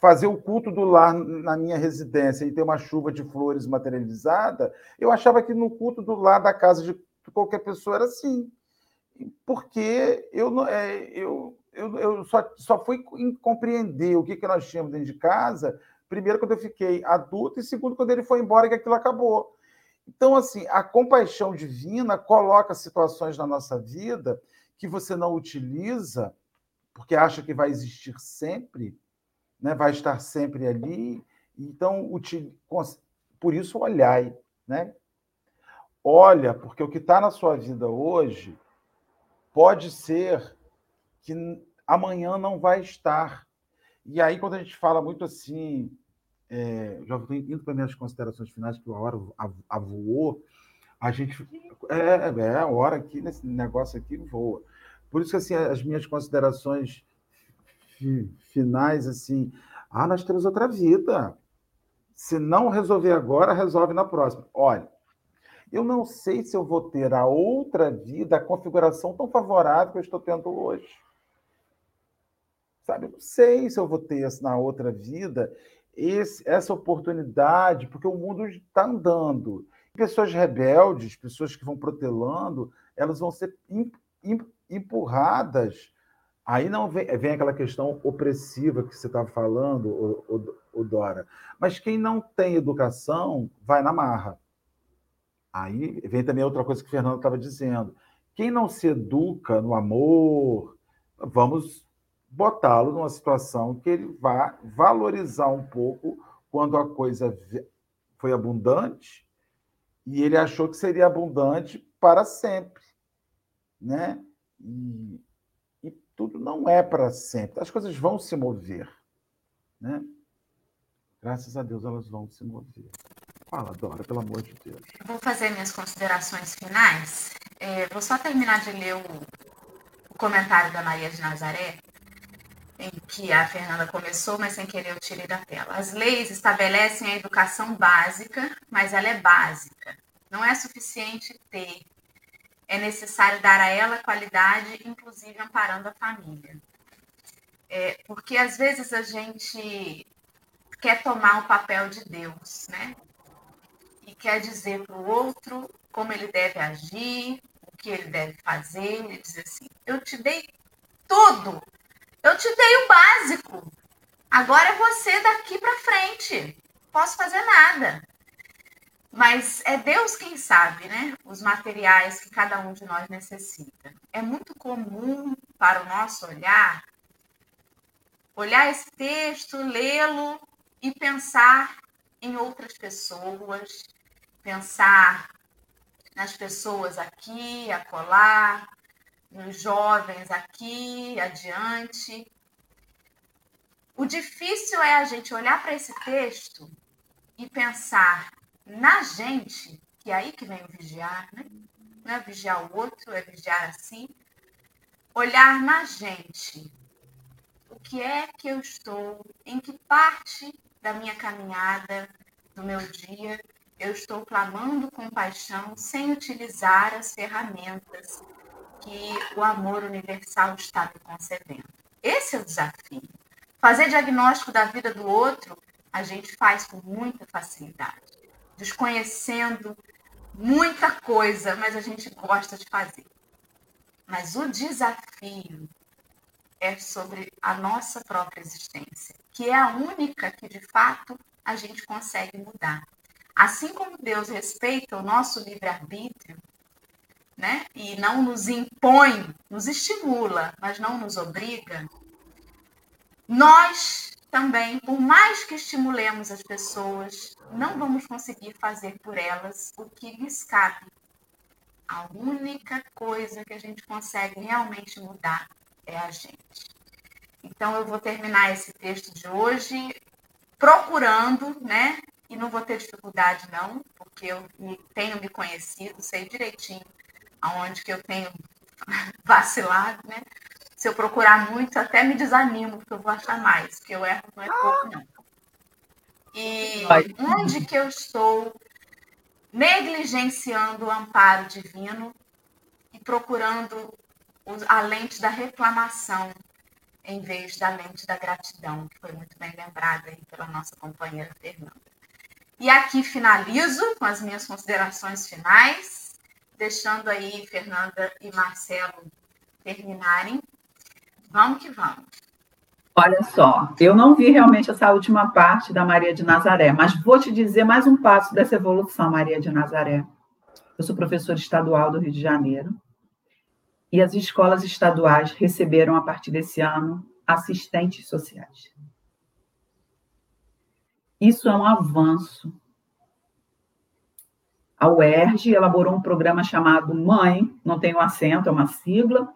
fazer o culto do lar na minha residência e ter uma chuva de flores materializada, eu achava que no culto do lar da casa de qualquer pessoa era assim. Porque eu, não, é, eu, eu, eu só, só fui compreender o que, que nós tínhamos dentro de casa, primeiro, quando eu fiquei adulto, e segundo, quando ele foi embora, que aquilo acabou. Então, assim, a compaixão divina coloca situações na nossa vida que você não utiliza, porque acha que vai existir sempre, né? vai estar sempre ali. Então, por isso, olhai. Né? Olha, porque o que está na sua vida hoje pode ser que amanhã não vai estar. E aí, quando a gente fala muito assim, é, já indo para minhas considerações finais, que a hora voou, a gente. É, é a hora aqui, nesse negócio aqui, voa. Por isso que assim, as minhas considerações finais, assim, ah, nós temos outra vida. Se não resolver agora, resolve na próxima. Olha, eu não sei se eu vou ter a outra vida, a configuração tão favorável que eu estou tendo hoje. Sabe, eu não sei se eu vou ter na outra vida esse, essa oportunidade, porque o mundo está andando. Pessoas rebeldes, pessoas que vão protelando, elas vão ser empurradas. Aí não vem, vem aquela questão opressiva que você estava falando, o, o, o, Dora. Mas quem não tem educação vai na marra. Aí vem também outra coisa que o Fernando estava dizendo. Quem não se educa no amor, vamos botá-lo numa situação que ele vá valorizar um pouco quando a coisa foi abundante e ele achou que seria abundante para sempre, né? E, e tudo não é para sempre. As coisas vão se mover, né? Graças a Deus elas vão se mover. Fala, Dora, pelo amor de Deus. Vou fazer minhas considerações finais. É, vou só terminar de ler o, o comentário da Maria de Nazaré, em que a Fernanda começou, mas sem querer eu tirei da tela. As leis estabelecem a educação básica, mas ela é básica. Não é suficiente ter. É necessário dar a ela qualidade, inclusive amparando a família. É, porque às vezes a gente quer tomar o papel de Deus, né? Quer dizer para o outro como ele deve agir, o que ele deve fazer. Ele diz assim: Eu te dei tudo eu te dei o básico. Agora é você daqui para frente. Posso fazer nada. Mas é Deus quem sabe, né? Os materiais que cada um de nós necessita. É muito comum para o nosso olhar olhar esse texto, lê-lo e pensar em outras pessoas, pensar nas pessoas aqui, acolá, nos jovens aqui, adiante. O difícil é a gente olhar para esse texto e pensar na gente, que é aí que vem o vigiar, né? Não é vigiar o outro, é vigiar a si. Olhar na gente. O que é que eu estou, em que parte da minha caminhada, do meu dia, eu estou clamando compaixão sem utilizar as ferramentas que o amor universal está me concedendo. Esse é o desafio. Fazer diagnóstico da vida do outro, a gente faz com muita facilidade, desconhecendo muita coisa, mas a gente gosta de fazer. Mas o desafio é sobre a nossa própria existência, que é a única que de fato a gente consegue mudar. Assim como Deus respeita o nosso livre-arbítrio, né? E não nos impõe, nos estimula, mas não nos obriga. Nós também, por mais que estimulemos as pessoas, não vamos conseguir fazer por elas o que lhes cabe. A única coisa que a gente consegue realmente mudar é a gente. Então, eu vou terminar esse texto de hoje procurando, né? E não vou ter dificuldade, não, porque eu tenho me conhecido, sei direitinho aonde que eu tenho vacilado, né? Se eu procurar muito, até me desanimo, porque eu vou achar mais, porque eu erro não é pouco, não. E onde que eu estou negligenciando o amparo divino e procurando a lente da reclamação em vez da lente da gratidão, que foi muito bem lembrada aí pela nossa companheira Fernanda. E aqui finalizo com as minhas considerações finais deixando aí Fernanda e Marcelo terminarem. Vamos que vamos. Olha só, eu não vi realmente essa última parte da Maria de Nazaré, mas vou te dizer mais um passo dessa evolução, Maria de Nazaré. Eu sou professora estadual do Rio de Janeiro e as escolas estaduais receberam, a partir desse ano, assistentes sociais. Isso é um avanço a UERJ elaborou um programa chamado Mãe, não tem um acento, é uma sigla,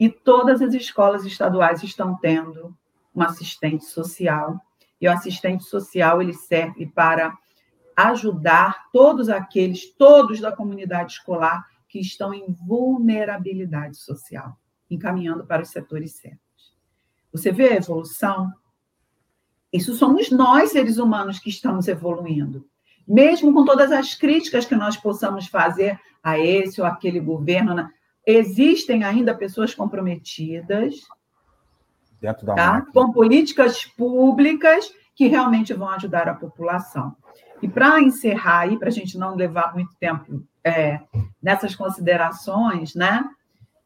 e todas as escolas estaduais estão tendo um assistente social. E o assistente social ele serve para ajudar todos aqueles, todos da comunidade escolar que estão em vulnerabilidade social, encaminhando para os setores certos. Você vê a evolução? Isso somos nós, seres humanos, que estamos evoluindo mesmo com todas as críticas que nós possamos fazer a esse ou aquele governo, né? existem ainda pessoas comprometidas tá? com políticas públicas que realmente vão ajudar a população. E para encerrar aí, para a gente não levar muito tempo é, nessas considerações, né?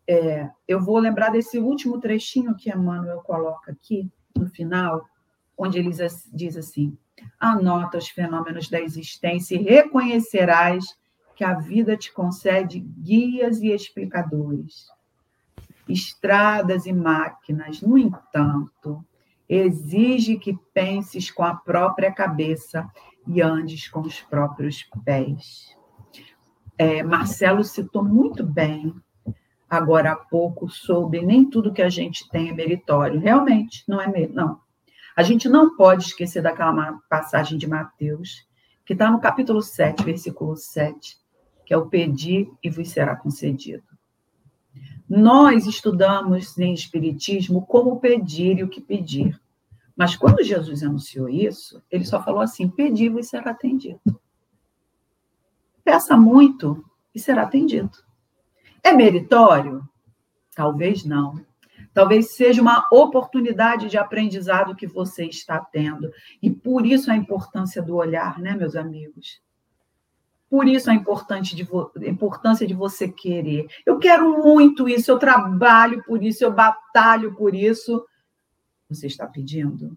É, eu vou lembrar desse último trechinho que Emmanuel coloca aqui no final, onde ele diz assim: Anota os fenômenos da existência e reconhecerás que a vida te concede guias e explicadores. Estradas e máquinas, no entanto, exige que penses com a própria cabeça e andes com os próprios pés. É, Marcelo citou muito bem, agora há pouco, sobre nem tudo que a gente tem é meritório. Realmente, não é não. A gente não pode esquecer daquela passagem de Mateus, que está no capítulo 7, versículo 7, que é o pedir e vos será concedido. Nós estudamos em Espiritismo como pedir e o que pedir. Mas quando Jesus anunciou isso, ele só falou assim: pedir e vos será atendido. Peça muito e será atendido. É meritório? Talvez não. Talvez seja uma oportunidade de aprendizado que você está tendo. E por isso a importância do olhar, né, meus amigos? Por isso a importância de, você querer. Eu quero muito isso, eu trabalho por isso, eu batalho por isso. Você está pedindo?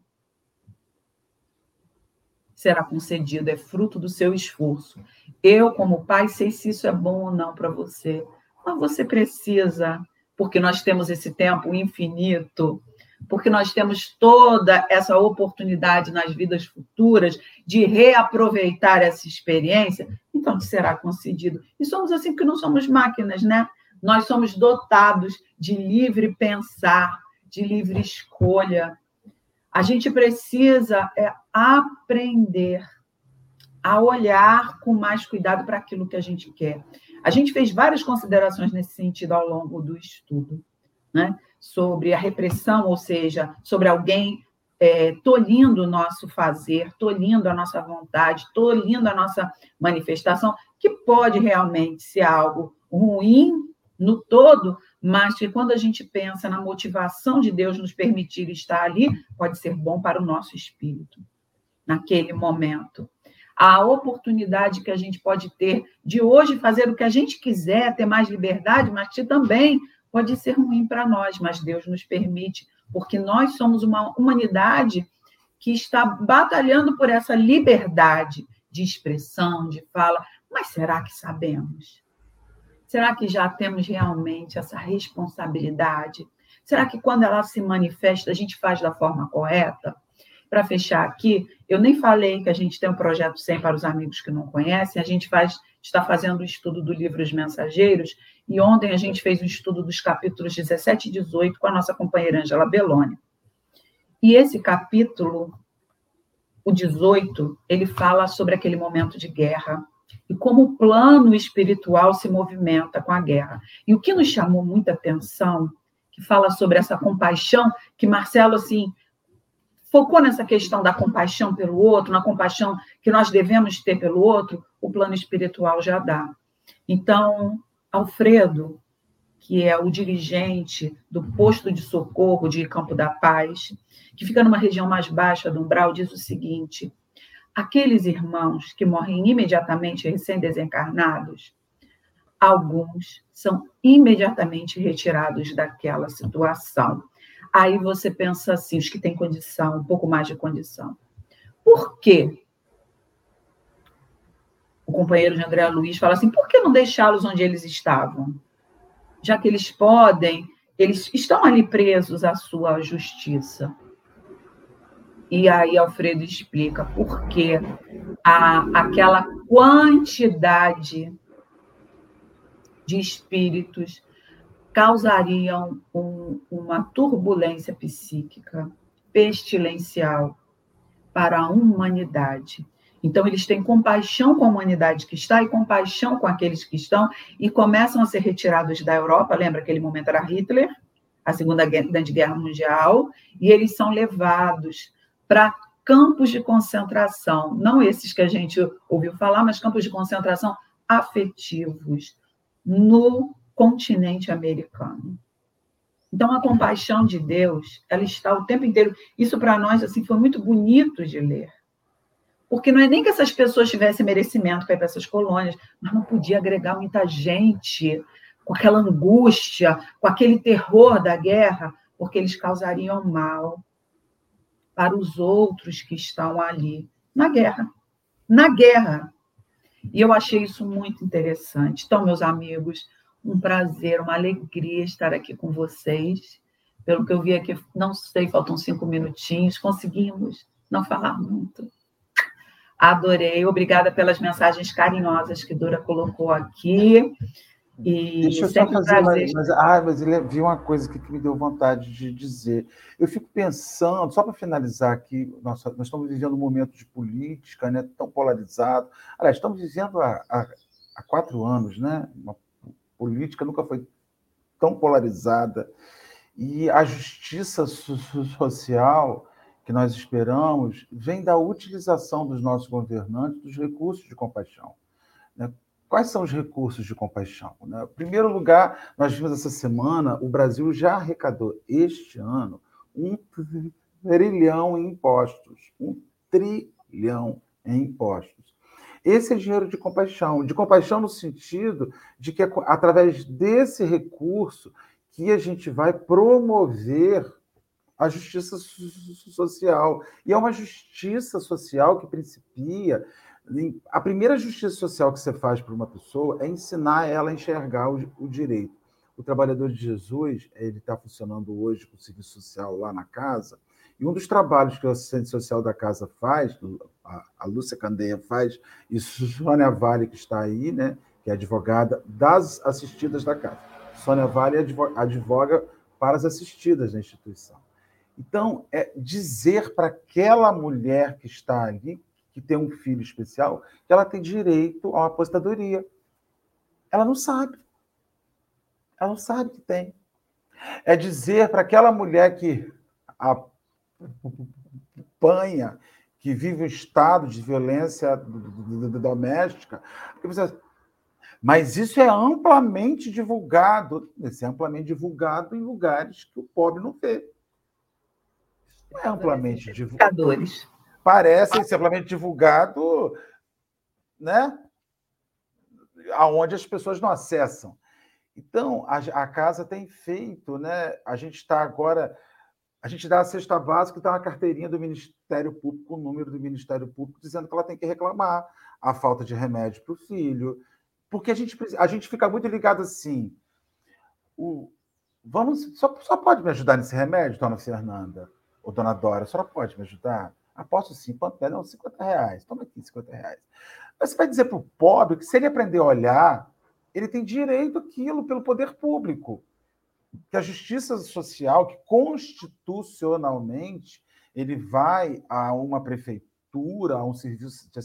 Será concedido, é fruto do seu esforço. Eu, como pai, sei se isso é bom ou não para você, mas você precisa porque nós temos esse tempo infinito porque nós temos toda essa oportunidade nas vidas futuras de reaproveitar essa experiência, então será concedido. E somos assim porque não somos máquinas, né? Nós somos dotados de livre pensar, de livre escolha. A gente precisa é, aprender a olhar com mais cuidado para aquilo que a gente quer. A gente fez várias considerações nesse sentido ao longo do estudo, né? sobre a repressão, ou seja, sobre alguém é, tolhindo o nosso fazer, tolhindo a nossa vontade, tolhindo a nossa manifestação, que pode realmente ser algo ruim no todo, mas que quando a gente pensa na motivação de Deus nos permitir estar ali, pode ser bom para o nosso espírito, naquele momento. A oportunidade que a gente pode ter de hoje fazer o que a gente quiser, ter mais liberdade, mas que também pode ser ruim para nós, mas Deus nos permite, porque nós somos uma humanidade que está batalhando por essa liberdade de expressão, de fala. Mas será que sabemos? Será que já temos realmente essa responsabilidade? Será que quando ela se manifesta, a gente faz da forma correta? Para fechar aqui, eu nem falei que a gente tem um projeto 100 para os amigos que não conhecem, a gente faz, está fazendo o estudo do livro Os Mensageiros, e ontem a gente fez o estudo dos capítulos 17 e 18 com a nossa companheira Angela Belloni. E esse capítulo, o 18, ele fala sobre aquele momento de guerra, e como o plano espiritual se movimenta com a guerra. E o que nos chamou muita atenção, que fala sobre essa compaixão, que Marcelo, assim, focou nessa questão da compaixão pelo outro, na compaixão que nós devemos ter pelo outro, o plano espiritual já dá. Então, Alfredo, que é o dirigente do posto de socorro de Campo da Paz, que fica numa região mais baixa do umbral, diz o seguinte: aqueles irmãos que morrem imediatamente recém-desencarnados, alguns são imediatamente retirados daquela situação. Aí você pensa assim, os que têm condição, um pouco mais de condição. Por quê? O companheiro de André Luiz fala assim: por que não deixá-los onde eles estavam? Já que eles podem, eles estão ali presos à sua justiça. E aí Alfredo explica por que aquela quantidade de espíritos causariam um, uma turbulência psíquica pestilencial para a humanidade. Então, eles têm compaixão com a humanidade que está e compaixão com aqueles que estão e começam a ser retirados da Europa. Lembra aquele momento era Hitler, a Segunda Grande Guerra Mundial, e eles são levados para campos de concentração, não esses que a gente ouviu falar, mas campos de concentração afetivos no continente americano. Então a compaixão de Deus, ela está o tempo inteiro. Isso para nós assim foi muito bonito de ler. Porque não é nem que essas pessoas tivessem merecimento para ir para essas colônias, mas não podia agregar muita gente com aquela angústia, com aquele terror da guerra, porque eles causariam mal para os outros que estão ali na guerra. Na guerra. E eu achei isso muito interessante. Então, meus amigos, um prazer, uma alegria estar aqui com vocês. Pelo que eu vi aqui, não sei, faltam cinco minutinhos, conseguimos não falar muito. Adorei, obrigada pelas mensagens carinhosas que Dora colocou aqui. E Deixa eu só fazer mais, mas, ah, mas ele viu uma coisa que, que me deu vontade de dizer. Eu fico pensando, só para finalizar aqui, nossa, nós estamos vivendo um momento de política né, tão polarizado. Aliás, estamos vivendo há, há, há quatro anos, né? Uma política nunca foi tão polarizada. E a justiça social que nós esperamos vem da utilização dos nossos governantes dos recursos de compaixão. Né? Quais são os recursos de compaixão? Né? Em primeiro lugar, nós vimos essa semana, o Brasil já arrecadou este ano um trilhão em impostos. Um trilhão em impostos. Esse é dinheiro de compaixão. De compaixão no sentido de que é através desse recurso que a gente vai promover a justiça social. E é uma justiça social que principia a primeira justiça social que você faz para uma pessoa é ensinar ela a enxergar o, o direito. o trabalhador de Jesus ele está funcionando hoje com o serviço social lá na casa, e um dos trabalhos que o assistente social da casa faz, a, Lúcia Candeia faz, e Sônia Vale, que está aí, né, que é advogada das assistidas da casa. Sônia Vale advoga para as assistidas da instituição. Então, é dizer para aquela mulher que está ali, que tem um filho especial, que ela tem direito a uma apostadoria. Ela não sabe. Ela não sabe que tem. É dizer para aquela mulher que apanha, que vive um estado de violência doméstica, mas isso é amplamente divulgado, isso é amplamente divulgado em lugares que o pobre não vê. Não é amplamente divulgado. Parece ser amplamente divulgado, né? Aonde as pessoas não acessam. Então, a, a casa tem feito, né? A gente está agora, a gente dá a cesta básica e dá uma carteirinha do Ministério Público, o número do Ministério Público, dizendo que ela tem que reclamar a falta de remédio para o filho, porque a gente, a gente fica muito ligado assim. O, vamos, só, só pode me ajudar nesse remédio, dona Fernanda? Ou dona Dora, a senhora pode me ajudar? Aposto sim, quanto é? Não, 50 reais. Toma aqui, 50 reais. Mas você vai dizer para o pobre que se ele aprender a olhar, ele tem direito àquilo pelo poder público. Que a justiça social, que constitucionalmente ele vai a uma prefeitura, a um serviço de,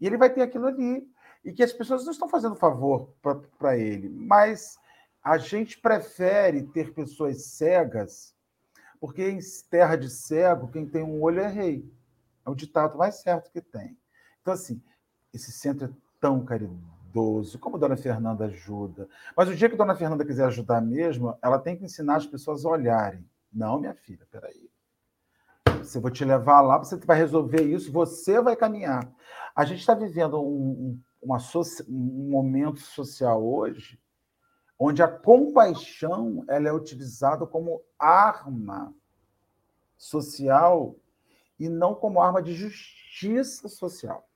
e ele vai ter aquilo ali. E que as pessoas não estão fazendo favor para ele, mas a gente prefere ter pessoas cegas, porque em terra de cego, quem tem um olho é rei. É o ditado mais certo que tem. Então, assim, esse centro é tão caridoso idoso, como dona Fernanda ajuda. Mas o dia que dona Fernanda quiser ajudar mesmo, ela tem que ensinar as pessoas a olharem. Não, minha filha, peraí. Você vou te levar lá, você vai resolver isso, você vai caminhar. A gente está vivendo um, um momento social hoje onde a compaixão ela é utilizada como arma social e não como arma de justiça social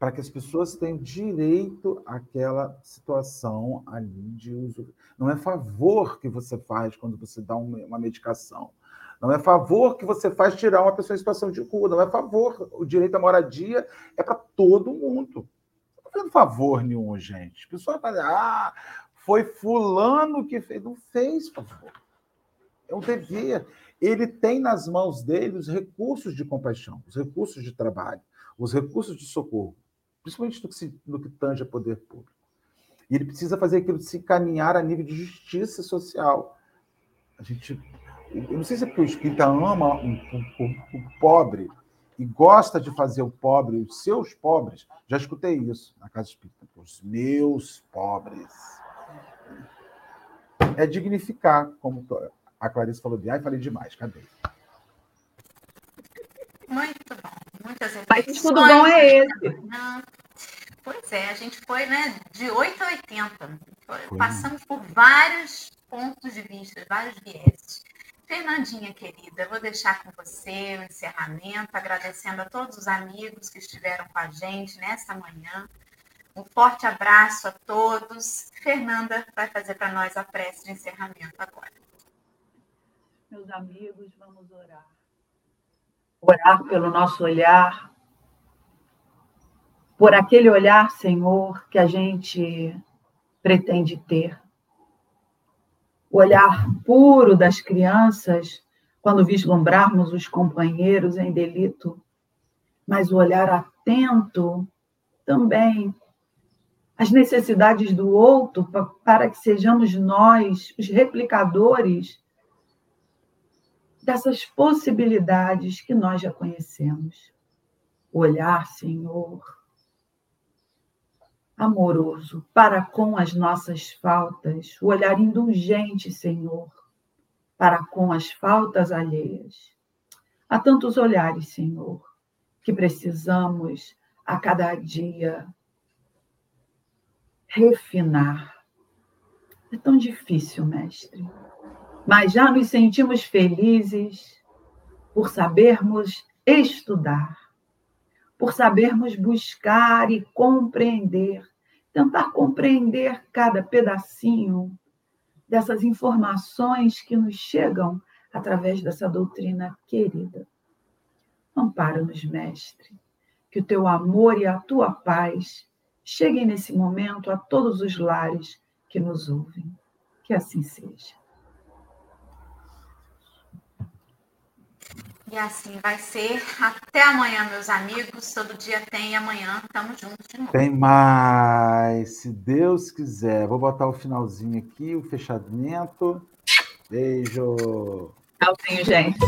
para que as pessoas tenham direito àquela situação ali de uso. Não é favor que você faz quando você dá uma medicação. Não é favor que você faz tirar uma pessoa em situação de cura. Não é favor. O direito à moradia é para todo mundo. Não estou fazendo favor nenhum, gente. A pessoa fala, ah, foi fulano que fez. Não fez favor. É um dever. Ele tem nas mãos dele os recursos de compaixão, os recursos de trabalho, os recursos de socorro principalmente no que, se, no que tange a poder público. E ele precisa fazer aquilo de se encaminhar a nível de justiça social. A gente, eu não sei se é porque o espírita ama o, pobre e gosta de fazer o pobre, os seus pobres. Já escutei isso na casa espírita. Os meus pobres. É dignificar, como a Clarice falou de, ai, falei demais, cadê? Muito bom muitas Mas tudo bom é esse. Pois é, a gente foi né, de 8 a 80. Passamos por vários pontos de vista, vários vieses. Fernandinha, querida, vou deixar com você o encerramento, agradecendo a todos os amigos que estiveram com a gente nesta manhã. Um forte abraço a todos. Fernanda vai fazer para nós a prece de encerramento agora. Meus amigos, vamos orar orar pelo nosso olhar, por aquele olhar, Senhor, que a gente pretende ter. O olhar puro das crianças, quando vislumbrarmos os companheiros em delito, mas o olhar atento também às necessidades do outro, para que sejamos nós os replicadores dessas possibilidades que nós já conhecemos. O olhar, Senhor, amoroso para com as nossas faltas, o olhar indulgente, Senhor, para com as faltas alheias. Há tantos olhares, Senhor, que precisamos a cada dia refinar. É tão difícil, mestre mas já nos sentimos felizes por sabermos estudar, por sabermos buscar e compreender, tentar compreender cada pedacinho dessas informações que nos chegam através dessa doutrina querida. Ampara-nos, Mestre, que o teu amor e a tua paz cheguem nesse momento a todos os lares que nos ouvem. Que assim seja. E assim vai ser. Até amanhã, meus amigos. Todo dia tem e amanhã estamos juntos de novo. Tem mais, se Deus quiser. Vou botar o finalzinho aqui, o fechamento. Beijo. Tchauzinho, gente.